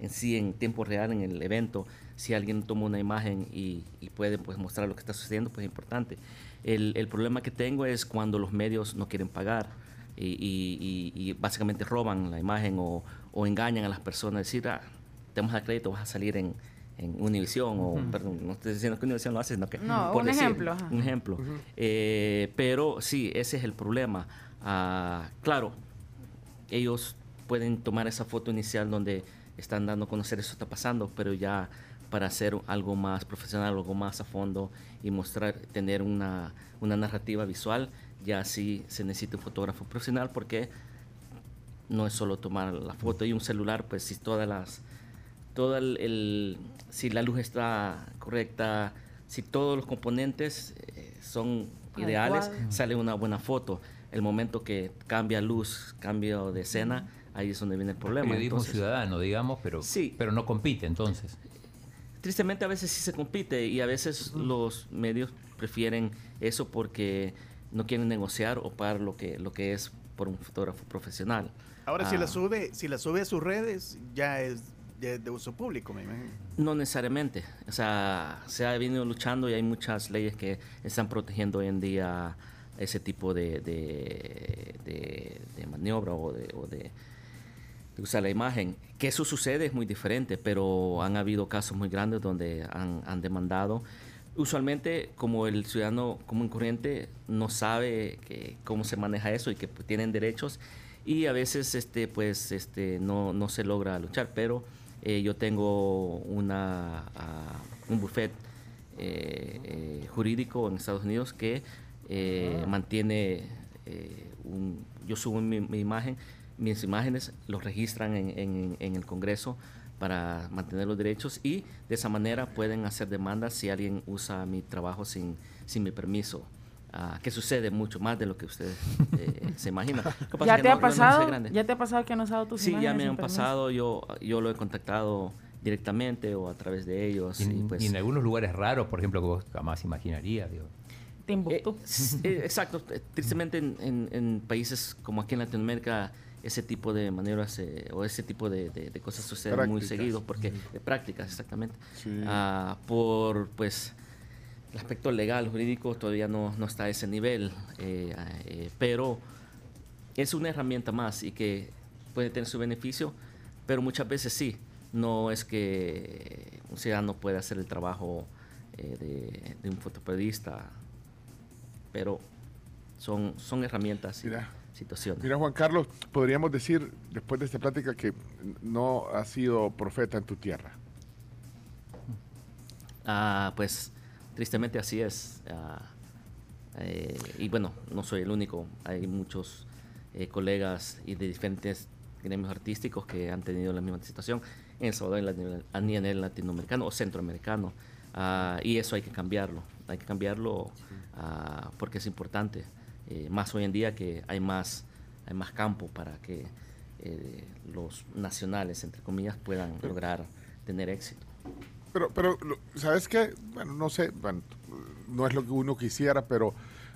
sí en tiempo real en el evento. Si alguien toma una imagen y, y puede pues, mostrar lo que está sucediendo, pues es importante. El, el problema que tengo es cuando los medios no quieren pagar y, y- y- y básicamente roban la imagen o, o engañan a las personas. Decir, ah, te vamos a dar crédito, vas a salir en, en Univisión o, perdón, no estoy diciendo que Univisión lo hace, sino que... No, por un ejemplo. Un ejemplo. Eh, pero sí, ese es el problema. Ah, claro, ellos pueden tomar esa foto inicial donde están dando a conocer eso está pasando, pero ya para hacer algo más profesional, algo más a fondo y mostrar, tener una, una narrativa visual, ya sí se necesita un fotógrafo profesional porque no es solo tomar la foto y un celular, pues si todas las, todo el, el- si la luz está correcta, si todos los componentes eh, son ideales, sale una buena foto. El momento que cambia luz, cambio de escena, ahí es donde viene el problema. periodismo Entonces, ciudadano, digamos, pero, Sí. pero no compite entonces. Tristemente a veces sí se compite y a veces los medios prefieren eso porque no quieren negociar o pagar lo que, lo que es por un fotógrafo profesional. Ahora, si Ah, la sube, si la sube a sus redes, ya es, ya es de uso público, me imagino. No necesariamente. O sea, se ha venido luchando y hay muchas leyes que están protegiendo hoy en día ese tipo de, de, de- de maniobra o de, o de- de usar la imagen. Que eso sucede es muy diferente, pero han habido casos muy grandes donde han, han demandado. Usualmente, como el ciudadano común corriente no sabe que- cómo se maneja eso y que pues, tienen derechos, y a veces este, pues, este, no, no se logra luchar, pero eh, yo tengo una, ah, un buffet eh, eh, jurídico en Estados Unidos que mantiene un, yo subo mi, mi imagen, mis imágenes los registran en, en- en el Congreso para mantener los derechos y de esa manera pueden hacer demandas si alguien usa mi trabajo sin, sin mi permiso. ah, que sucede mucho más de lo que usted eh, se imagina. Lo que pasa ¿Ya te, no- ha no pasado. ¿Ya te ha pasado que han usado tus Sí, ya imágenes me sin han permiso? pasado, yo, yo lo he contactado directamente o a través de ellos. Y, Y, pues, y en algunos lugares raros, por ejemplo, que vos jamás imaginarías. Digo. Timbuktu. Eh, eh, exacto. Tristemente en, en- en países como aquí en Latinoamérica ese tipo de maneras eh, o ese tipo de, de- de cosas suceden muy seguido porque de prácticas exactamente Sí. Ah, por pues el aspecto legal jurídico todavía no, no está a ese nivel eh, eh, pero es una herramienta más y que puede tener su beneficio pero muchas veces sí no es que un ciudadano puede hacer el trabajo eh, de, de un fotoperiodista pero son, son herramientas Mira. Situaciones. Mira, Juan Carlos, podríamos decir, después de esta plática, que no has sido profeta en tu tierra. Ah, pues tristemente así es. Ah, eh, y bueno, no soy el único. Hay muchos eh, colegas y de diferentes gremios artísticos que han tenido la misma situación en El Salvador, a nivel latinoamericano o centroamericano. Ah, y eso hay que cambiarlo. Hay que cambiarlo ah, porque es importante. Eh, más hoy en día que hay más, hay más campo para que eh, los nacionales, entre comillas, puedan lograr tener éxito. Pero, pero ¿sabes qué? Bueno, no sé, bueno, no es lo que uno quisiera, pero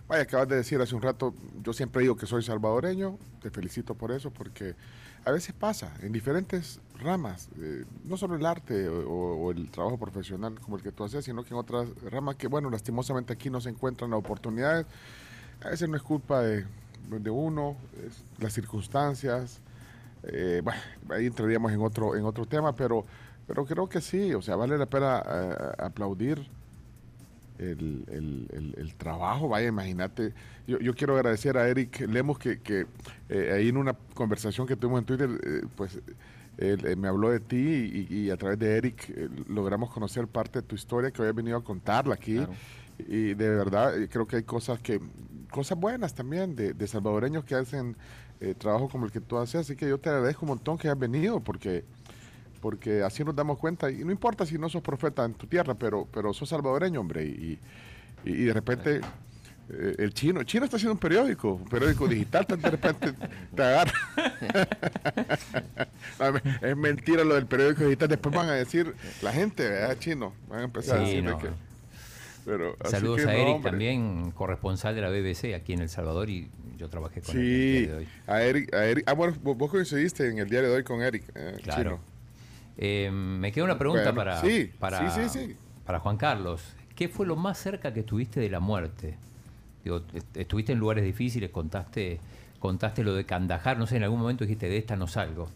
vaya, acabas de decir hace un rato, yo siempre digo que soy salvadoreño, te felicito por eso, porque a veces pasa en diferentes ramas, eh, no solo el arte o, o el trabajo profesional como el que tú haces, sino que en otras ramas que, bueno, lastimosamente aquí no se encuentran las oportunidades. A veces no es culpa de, de uno, es las circunstancias. Eh, bueno, ahí entraríamos en otro, en otro tema, pero, pero creo que sí, o sea, vale la pena eh, aplaudir el, el- el- el trabajo. Vaya, imagínate. Yo, yo quiero agradecer a Eric Lemos que, que eh, ahí en una conversación que tuvimos en Twitter, eh, pues él me habló de ti y, y a través de Eric eh, logramos conocer parte de tu historia que hoy has venido a contarla aquí. Claro. Y de verdad creo que hay cosas que cosas buenas también de, de salvadoreños que hacen eh, trabajo como el que tú haces. Así que yo te agradezco un montón que has venido porque porque así nos damos cuenta, y no importa si no sos profeta en tu tierra, pero, pero sos salvadoreño, hombre, y, y, y de repente eh, el chino, el chino está haciendo un periódico, un periódico digital, de repente te agarra. Es mentira lo del periódico digital, después van a decir la gente, ¿verdad, chino? Van a empezar a no. que... Pero, así Saludos que a Eric, también corresponsal de la BBC aquí en El Salvador y yo trabajé con él el Sí, día de hoy. a Eric, a Eric, ah bueno, vos coincidiste en el diario de hoy con Eric, eh, Claro. Eh, me queda una pregunta Bueno, para, sí, para, sí, sí, sí. para Juan Carlos. ¿Qué fue lo más cerca que estuviste de la muerte? Digo, estuviste en lugares difíciles, contaste, contaste lo de Kandahar, no sé, en algún momento dijiste, de esta no salgo.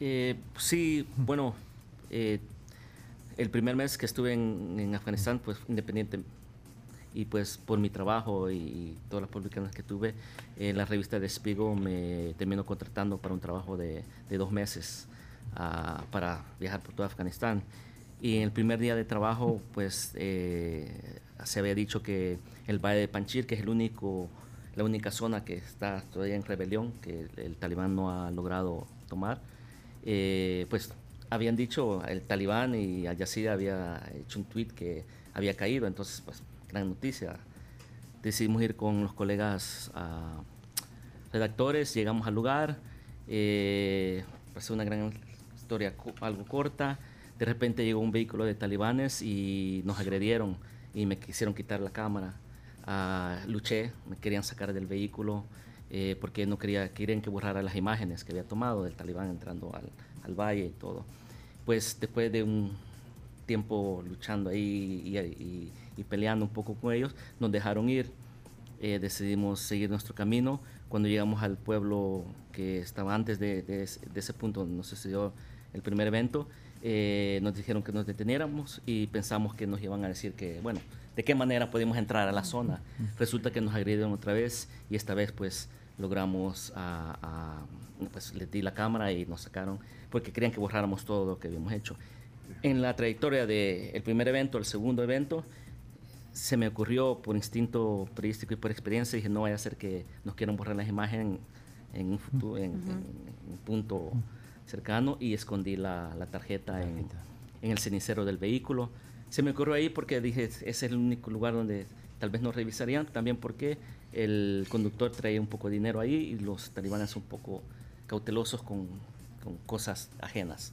Eh, sí, bueno, eh, el primer mes que estuve en, Afganistán, pues independiente, y pues por mi trabajo y, todas las publicaciones que tuve, eh, la revista de Spiegel me terminó contratando para un trabajo de, dos meses ah, para viajar por todo Afganistán. Y en el primer día de trabajo, pues eh, se había dicho que el Valle de Panchir, que es el único, la única zona que está todavía en rebelión, que el, el talibán no ha logrado tomar, eh, pues habían dicho el talibán y Al Jazeera había hecho un tweet que había caído, entonces pues gran noticia. Decidimos ir con los colegas ah, redactores, llegamos al lugar, eh, una gran historia algo corta, de repente llegó un vehículo de talibanes y nos agredieron y me quisieron quitar la cámara. Ah, luché, me querían sacar del vehículo eh, porque no quería, querían que borrara las imágenes que había tomado del talibán entrando al, al valle y todo. Pues después de un tiempo luchando ahí y, y- y peleando un poco con ellos, nos dejaron ir. Eh, decidimos seguir nuestro camino. Cuando llegamos al pueblo que estaba antes de, de de ese punto donde nos sucedió el primer evento, eh, nos dijeron que nos deteniéramos y pensamos que nos iban a decir que, bueno, de qué manera podíamos entrar a la zona. Resulta que nos agredieron otra vez y esta vez pues logramos, a, a- pues les di la cámara y nos sacaron porque querían que borráramos todo lo que habíamos hecho. En la trayectoria del primer evento, el segundo evento, se me ocurrió por instinto periodístico y por experiencia, dije, no vaya a ser que nos quieran borrar las imágenes en, un futuro, en, en- en un punto cercano y escondí la, la tarjeta en, en el cenicero del vehículo. Se me ocurrió ahí porque dije, ese es el único lugar donde tal vez nos revisarían. También porque el conductor traía un poco de dinero ahí y los talibanes son un poco cautelosos con, con cosas ajenas.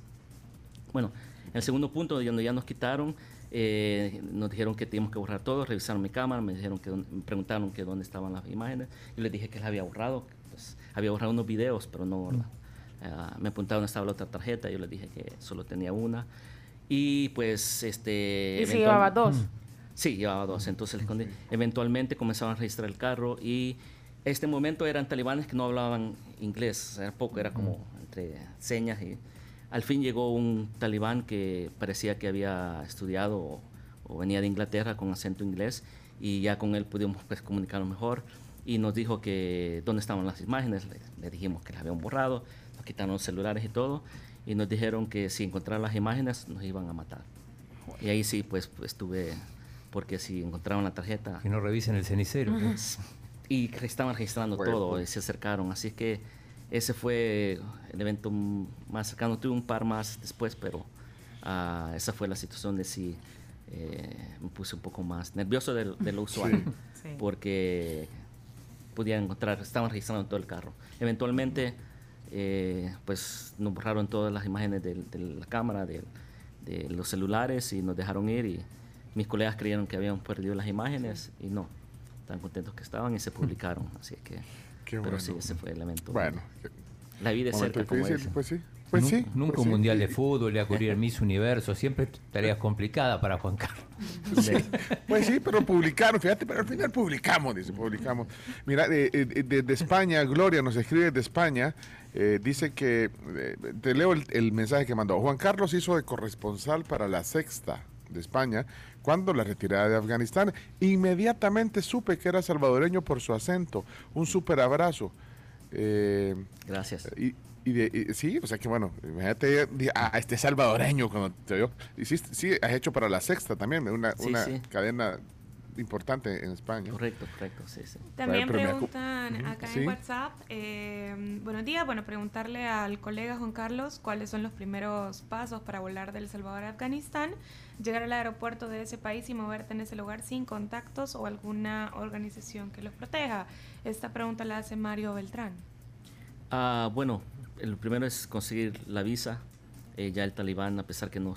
Bueno, el segundo punto, donde ya nos quitaron, eh, nos dijeron que teníamos que borrar todo, revisaron mi cámara, me dijeron que me preguntaron que dónde estaban las imágenes. Yo les dije que las había borrado, pues, había borrado unos videos, pero no. Mm. ah, me dónde estaba la otra tarjeta, yo les dije que solo tenía una. Y pues este. ¿Y si llevaba dos? Sí, llevaba dos, entonces. Eventualmente comenzaban a registrar el carro y este momento eran talibanes que no hablaban inglés, era poco, era como entre señas y al fin llegó un talibán que parecía que había estudiado o, o venía de Inglaterra con acento inglés y ya con él pudimos pues comunicarnos mejor y nos dijo que dónde estaban las imágenes, le, le dijimos que las habían borrado, nos quitaron los celulares y todo y nos dijeron que si encontraran las imágenes nos iban a matar. Y ahí sí, pues, estuve, porque si encontraban la tarjeta... Que no revisen el cenicero. pues. Y estaban registrando Bueno, todo, y se acercaron. Así que ese fue el evento más cercano. Tuve un par más después, pero ah, esa fue la situación de sí. eh, me puse un poco más nervioso de, de lo usual, Sí. porque podían encontrar, estaban registrando todo el carro. Eventualmente, eh, pues nos borraron todas las imágenes del- de, la cámara, del- de los celulares y nos dejaron ir y mis colegas creyeron que habían perdido las imágenes y no, tan contentos que estaban y se publicaron, así que, Qué pero bueno. sí, ese fue el evento. Bueno, la vida de momento cerca, como dicen. pues sí. Pues sí. Nunca pues un sí. mundial de Y- fútbol, a cubrir Miss Universo, siempre tareas complicadas para Juan Carlos. Sí, pues sí, pero publicaron, fíjate, pero al final publicamos, dice, publicamos. Mira, eh, eh, desde España, Gloria nos escribe desde España, eh, dice que, eh, te leo el, el mensaje que mandó, Juan Carlos hizo de corresponsal para la sexta de España cuando la retirada de Afganistán. Inmediatamente supe que era salvadoreño por su acento. Un súper abrazo. Eh, Gracias. y, y de- y- sí, o sea que bueno, imagínate a, a este salvadoreño cuando te vio. Y sí, sí, has hecho para la sexta también, una, Sí, una sí. cadena importante en España. Correcto, correcto, sí, sí. También preguntan acá sí. en WhatsApp, eh, buenos días, bueno, preguntarle al colega Juan Carlos cuáles son los primeros pasos para volar del Salvador a Afganistán, llegar al aeropuerto de ese país y moverte en ese lugar sin contactos o alguna organización que los proteja. Esta pregunta la hace Mario Beltrán. Ah, bueno, el primero es conseguir la visa. Eh, ya el talibán, a pesar que no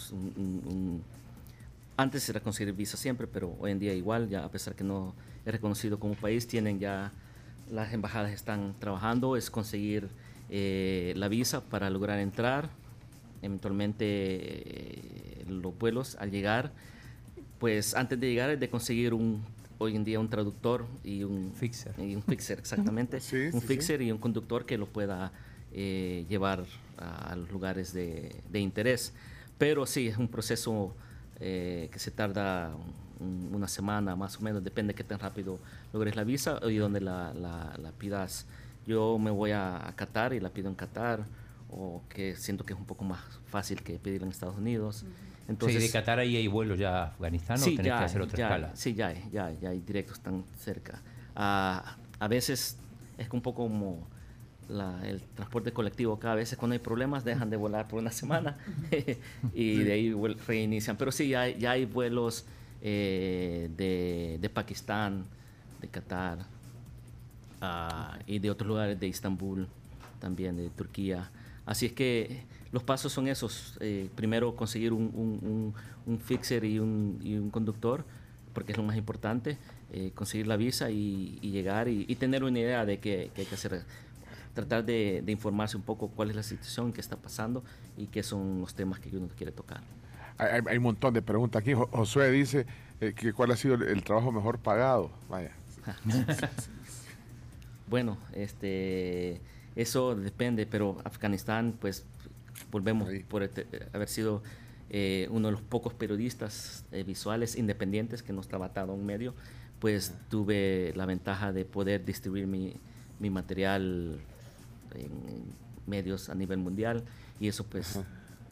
antes era conseguir visa siempre, pero hoy en día igual, ya a pesar que no es reconocido como país, tienen ya las embajadas están trabajando, es conseguir eh, la visa para lograr entrar, eventualmente eh, los vuelos al llegar, pues antes de llegar es de conseguir un hoy en día un traductor y un Fixer. y un fixer exactamente. Sí, un sí, sí. fixer y un conductor que lo pueda eh, llevar a, los lugares de, de interés. Pero sí es un proceso eh, que se tarda un- una semana más o menos depende de qué tan rápido logres la visa y donde la, la- la pidas. Yo me voy a, a Qatar y la pido en Qatar o que siento que es un poco más fácil que pedirla en Estados Unidos entonces sí, de Qatar ahí hay vuelos ya a Afganistán o tenés que hacer otra ya, escala. Sí, ya, hay, ya, ya hay directos tan cerca. Ah, a veces es un poco como la- el transporte colectivo, cada vez cuando hay problemas dejan de volar por una semana y de ahí reinician. Pero sí, ya hay, ya hay vuelos eh, de, de Pakistán, de Qatar ah, y de otros lugares de Estambul, también de Turquía. Así es que los pasos son esos. eh, primero conseguir un, un- un- un fixer y un, y un conductor, porque es lo más importante. eh, conseguir la visa y, y llegar y, y tener una idea de qué, qué hay que hacer. Tratar de, de informarse un poco cuál es la situación que está pasando y qué son los temas que uno quiere tocar. Hay, un montón de preguntas aquí. Jo- Josué dice eh, que cuál ha sido el, el trabajo mejor pagado. Vaya. Bueno, este, eso depende, pero Afganistán, pues volvemos por este- haber sido eh, uno de los pocos periodistas eh, visuales independientes que no estaba atado a un medio, pues tuve la ventaja de poder distribuir mi, mi material en medios a nivel mundial y eso pues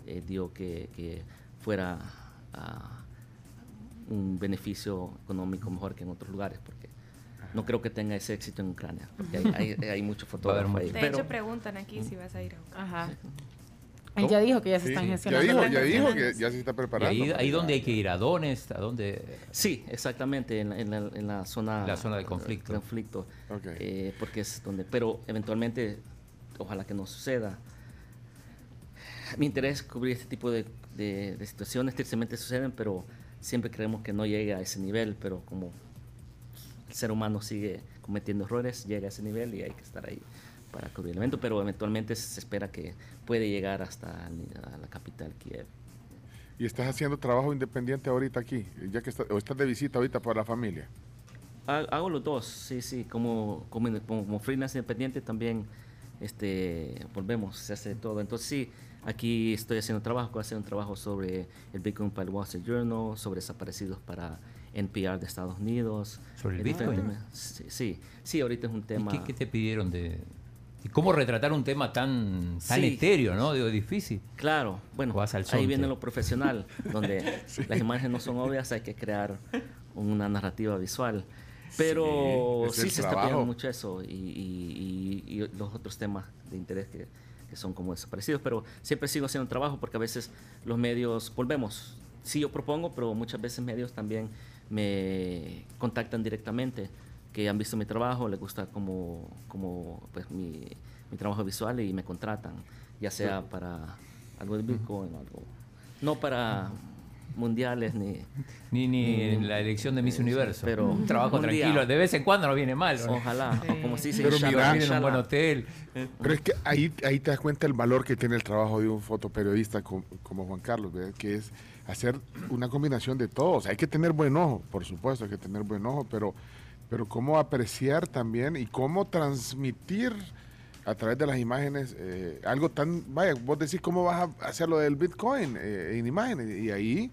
eh, dio que, que fuera ah, un beneficio económico mejor que en otros lugares porque no creo que tenga ese éxito en Ucrania porque hay, hay, hay mucho Va a haber fotógrafo ahí. De pero hecho, preguntan aquí si vas a ir a Ajá. Ya dijo que ya se Sí, están ya gestionando. dijo, ya dijo que ya se está ¿Y preparando. ahí, dónde hay que ir? ¿A dónde? ¿A dónde? Sí, exactamente, en, la- en la, en la zona... La zona de conflicto. eh, porque es donde... Pero eventualmente, ojalá que no suceda. Mi interés es cubrir este tipo de, de- de situaciones, tristemente suceden, pero siempre creemos que no llega a ese nivel, pero como el ser humano sigue cometiendo errores, llega a ese nivel y hay que estar ahí para cubrir el evento, pero eventualmente se espera que puede llegar hasta a la capital, Kiev. Y estás haciendo trabajo independiente ahorita aquí, ya que está- o estás de visita ahorita para la familia. Ha- Hago los dos, sí, sí, como, como, como, freelance independiente también este, volvemos, se hace todo. Entonces sí, aquí estoy haciendo trabajo, estoy haciendo un trabajo sobre el Bitcoin para el Wall Street Journal, sobre desaparecidos para NPR de Estados Unidos. ¿Sobre el Bitcoin? Sí, sí, sí, ahorita es un ¿Y tema... qué, qué te pidieron de.? ¿Y cómo retratar un tema tan, tan Sí. etéreo, ¿no? Digo, difícil. Claro, bueno, Vas al ahí viene lo profesional, donde las imágenes no son obvias, hay que crear una narrativa visual. Pero es sí, se está pidiendo mucho eso y, y- y- y los otros temas de interés que, que son como desaparecidos. Pero siempre sigo haciendo trabajo porque a veces los medios, volvemos, sí yo propongo, pero muchas veces medios también me contactan directamente que han visto mi trabajo, les gusta como, como pues, mi, mi trabajo visual y me contratan, ya sea para algo de Bitcoin o algo. No para mundiales ni... Ni, ni ni- en la elección de Miss Universo. Pero un trabajo un día. tranquilo. De vez en cuando no viene mal. ¿no? Ojalá, Sí. como se dice, Pero mira, en un buen hotel. Pero es que ahí, ahí te das cuenta el valor que tiene el trabajo de un fotoperiodista como, como Juan Carlos, ¿verdad? que es hacer una combinación de todos. hay que tener buen ojo, por supuesto, hay que tener buen ojo, pero, pero cómo apreciar también y cómo transmitir a través de las imágenes eh, algo tan, vaya, vos decís cómo vas a hacer lo del Bitcoin eh, en imágenes y ahí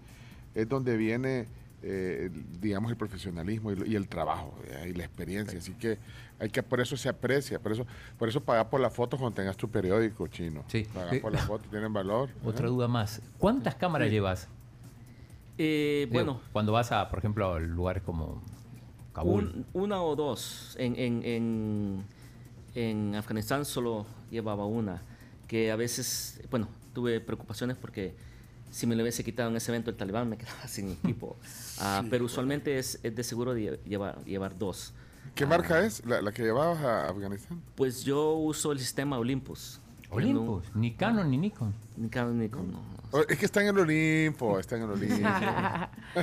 es donde viene, eh, el- digamos, el profesionalismo y, lo- y el trabajo eh, y la experiencia. Así que hay que, por eso se aprecia, por eso, por eso pagar por la foto cuando tengas tu periódico chino. Sí. Pagar Eh, por la foto, tienen valor. Otra duda más. ¿Cuántas cámaras llevas? Eh, Digo, bueno, Cuando vas a, por ejemplo, a lugares como Kabul. un- una o dos. En, en, en, en Afganistán solo llevaba una, que a veces, bueno, tuve preocupaciones porque si me lo hubiese quitado en ese evento el talibán me quedaba sin equipo. Ah, pero usualmente es, es de seguro de llevar, llevar dos. ¿Qué Ah, marca es la, la que llevabas a Afganistán? Pues yo uso el sistema Olympus. Olympus. Ni Canon ni Nikon. Ni Canon ni Nikon, no. Oh, es que está en el Olimpo, está en el Olimpo.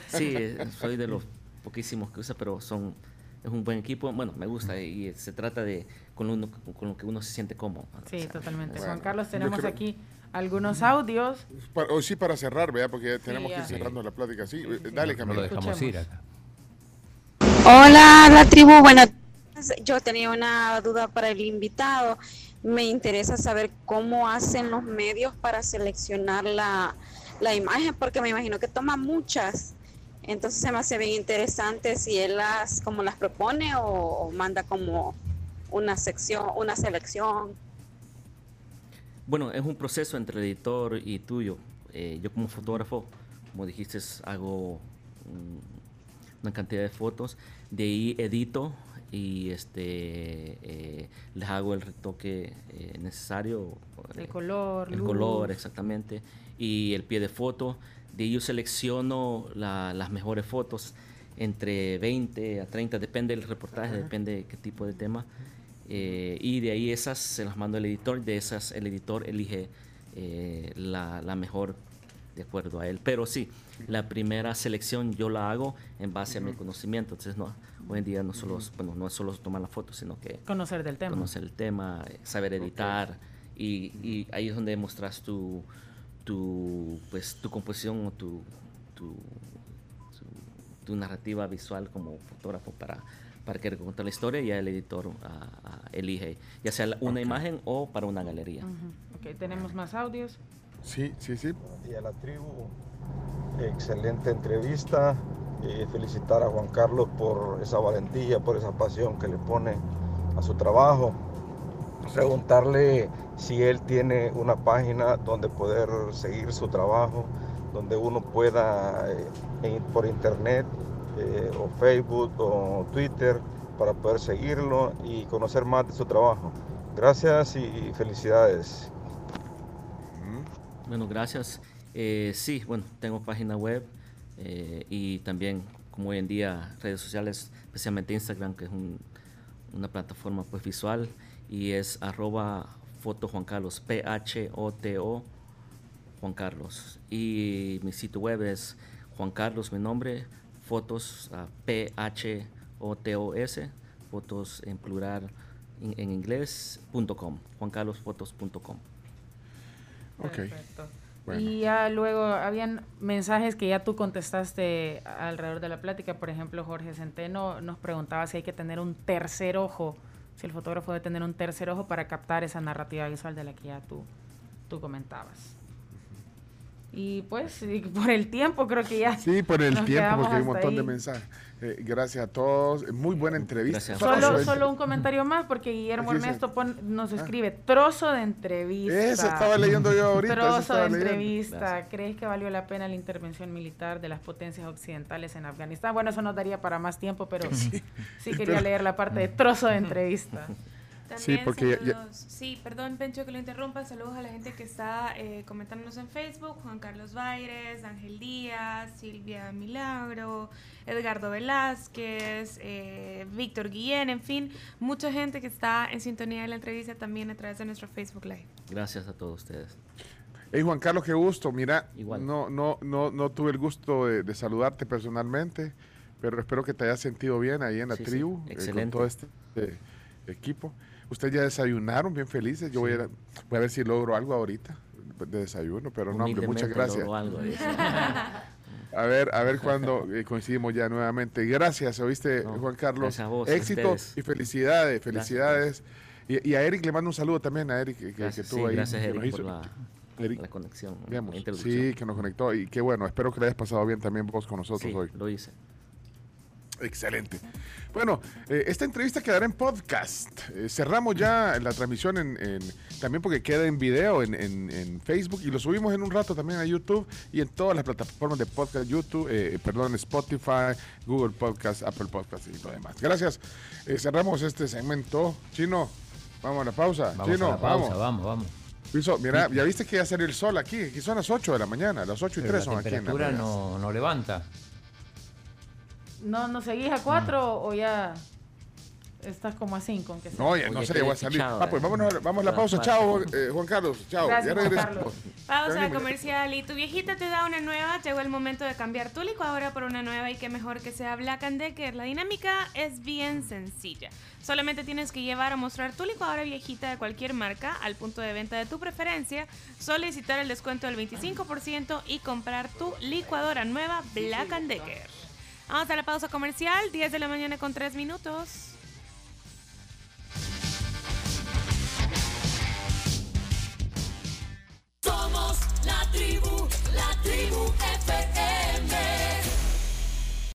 Sí, soy de los poquísimos que usa, pero son es un buen equipo. Bueno, me gusta y se trata de con, uno, con lo que uno se siente cómodo. O Sí, sea, totalmente. Bueno, Juan Carlos, tenemos creo- aquí algunos audios. Para- o sí, para cerrar, ¿verdad? Porque ya tenemos que ir cerrando la plática. Sí, eh, dale, No lo Camila. dejamos ir acá. Hola, la tribu, buenas. Yo tenía una duda para el invitado. Me interesa saber cómo hacen los medios para seleccionar la, la imagen, porque me imagino que toma muchas. Entonces se me hace bien interesante si él las como las propone o, o manda como una sección, una selección. Bueno, es un proceso entre el editor y tuyo. Eh, yo como fotógrafo, como dijiste, hago una cantidad de fotos. De ahí edito y este eh, les hago el retoque eh, necesario. El color, el luz. color, exactamente, y el pie de foto. De ahí yo selecciono la- las mejores fotos, entre 20 a 30, depende del reportaje, depende de qué tipo de tema. Eh, y de ahí esas se las mando al editor, de esas el editor elige eh, la, la mejor de acuerdo a él. Pero sí, la primera selección yo la hago en base a mi conocimiento. Entonces, no, hoy en día no, solo, bueno, no es solo tomar la foto, sino que Conocer del tema. conocer el tema, saber editar y, y ahí es donde mostras tu, tu, pues, tu composición o tu, tu, tu- tu narrativa visual como fotógrafo para, para que contar la historia y ya el editor ah, ah, elige, ya sea una imagen o para una galería. Ujú. Ok, tenemos más audios. Sí, sí, sí. y a la tribu. Excelente entrevista. Eh, felicitar a Juan Carlos por esa valentía, por esa pasión que le pone a su trabajo. Preguntarle si él tiene una página donde poder seguir su trabajo, donde uno pueda eh, por internet eh, o Facebook o Twitter para poder seguirlo y conocer más de su trabajo. Gracias y felicidades. Bueno, gracias. Eh, sí, bueno, tengo página web eh, y también, como hoy en día, redes sociales, especialmente Instagram, que es un- una plataforma pues visual, y es arroba foto Juan Carlos, P-H-O-T-O Juan Carlos. Y mi sitio web es Juan Carlos, mi nombre, fotos, ah, P-H-O-T-O-S, fotos en plural en, en inglés, punto com, juancarlosfotos.com. Ok. Perfecto. Bueno. Y ya luego habían mensajes que ya tú contestaste alrededor de la plática. Por ejemplo, Jorge Centeno nos preguntaba si hay que tener un tercer ojo, si el fotógrafo debe tener un tercer ojo para captar esa narrativa visual de la que ya tú, tú comentabas. Y pues, y por el tiempo creo que ya. Sí, por el tiempo, porque hay un montón de mensajes. Eh, gracias a todos. Muy buena entrevista. Solo, solo un comentario más, porque Guillermo Aquí Ernesto pon- nos escribe trozo de entrevista. Eso estaba leyendo yo ahorita. Trozo de entrevista. ¿Crees que valió la pena la intervención militar de las potencias occidentales en Afganistán? Bueno, eso nos daría para más tiempo, pero sí, quería pero- leer la parte de trozo de entrevista. También porque ya- ya- saludos. Sí, perdón, Pencho, que lo interrumpa. Saludos a la gente que está eh, comentándonos en Facebook: Juan Carlos Baires, Ángel Díaz, Silvia Milagro, Edgardo Velázquez, eh, Víctor Guillén, en fin, mucha gente que está en sintonía de la entrevista también a través de nuestro Facebook Live. Gracias a todos ustedes. Hey Juan Carlos, qué gusto. Mira, Igual. no, no, no, no tuve el gusto de, de saludarte personalmente, pero espero que te hayas sentido bien ahí en la Sí, sí, tribu, eh, con excelente. todo este eh, equipo. Ustedes ya desayunaron bien felices. Yo voy, a, voy a ver si logro algo ahorita de desayuno, pero no, hombre, muchas gracias. A ver, a ver cuándo eh, coincidimos ya nuevamente. Gracias, oíste, No, Juan Carlos. vos, Éxito y felicidades, felicidades. Y, y a Eric le mando un saludo también, a Eric, que, Gracias, tuvo sí, ahí. gracias Eric por la, Eric, la conexión, la Veamos. introducción. Sí, que nos conectó. Y qué bueno, espero que le hayas pasado bien también vos con nosotros Sí, hoy. lo hice. Excelente. Bueno, eh, esta entrevista quedará en podcast. Eh, cerramos ya la transmisión en, en- también porque queda en video en, en- Facebook y lo subimos en un rato también a YouTube y en todas las plataformas de podcast, YouTube, eh, perdón, Spotify, Google Podcast, Apple Podcast y lo demás. Gracias. Eh, cerramos este segmento. Chino, vamos a la pausa. Vamos Chino, a la pausa, vamos. vamos, vamos. Piso, mira, ya viste que ya salió el sol aquí. Aquí son las 8 de la mañana, las 8 y Pero 3 la son aquí en Vegas. no, no levanta. ¿No, ¿No seguís a cuatro o ya estás como a cinco? Aunque sea? No, ya no Oye, sé, qué voy a salir. chao, Ah, pues vámonos, a- vamos a la pausa. Chao, eh, Juan Carlos. Chao. Gracias, ya Juan regresamos. Carlos. Pausa comercial y tu viejita te da una nueva, llegó el momento de cambiar tu licuadora por una nueva y que mejor que sea Black and Decker. La dinámica es bien sencilla. Solamente tienes que llevar a mostrar tu licuadora viejita de cualquier marca al punto de venta de tu preferencia, solicitar el descuento del 25% y comprar tu licuadora nueva Black and Decker. Vamos a la pausa comercial, 10 de la mañana con 3 minutos. Somos la tribu, la tribu FM.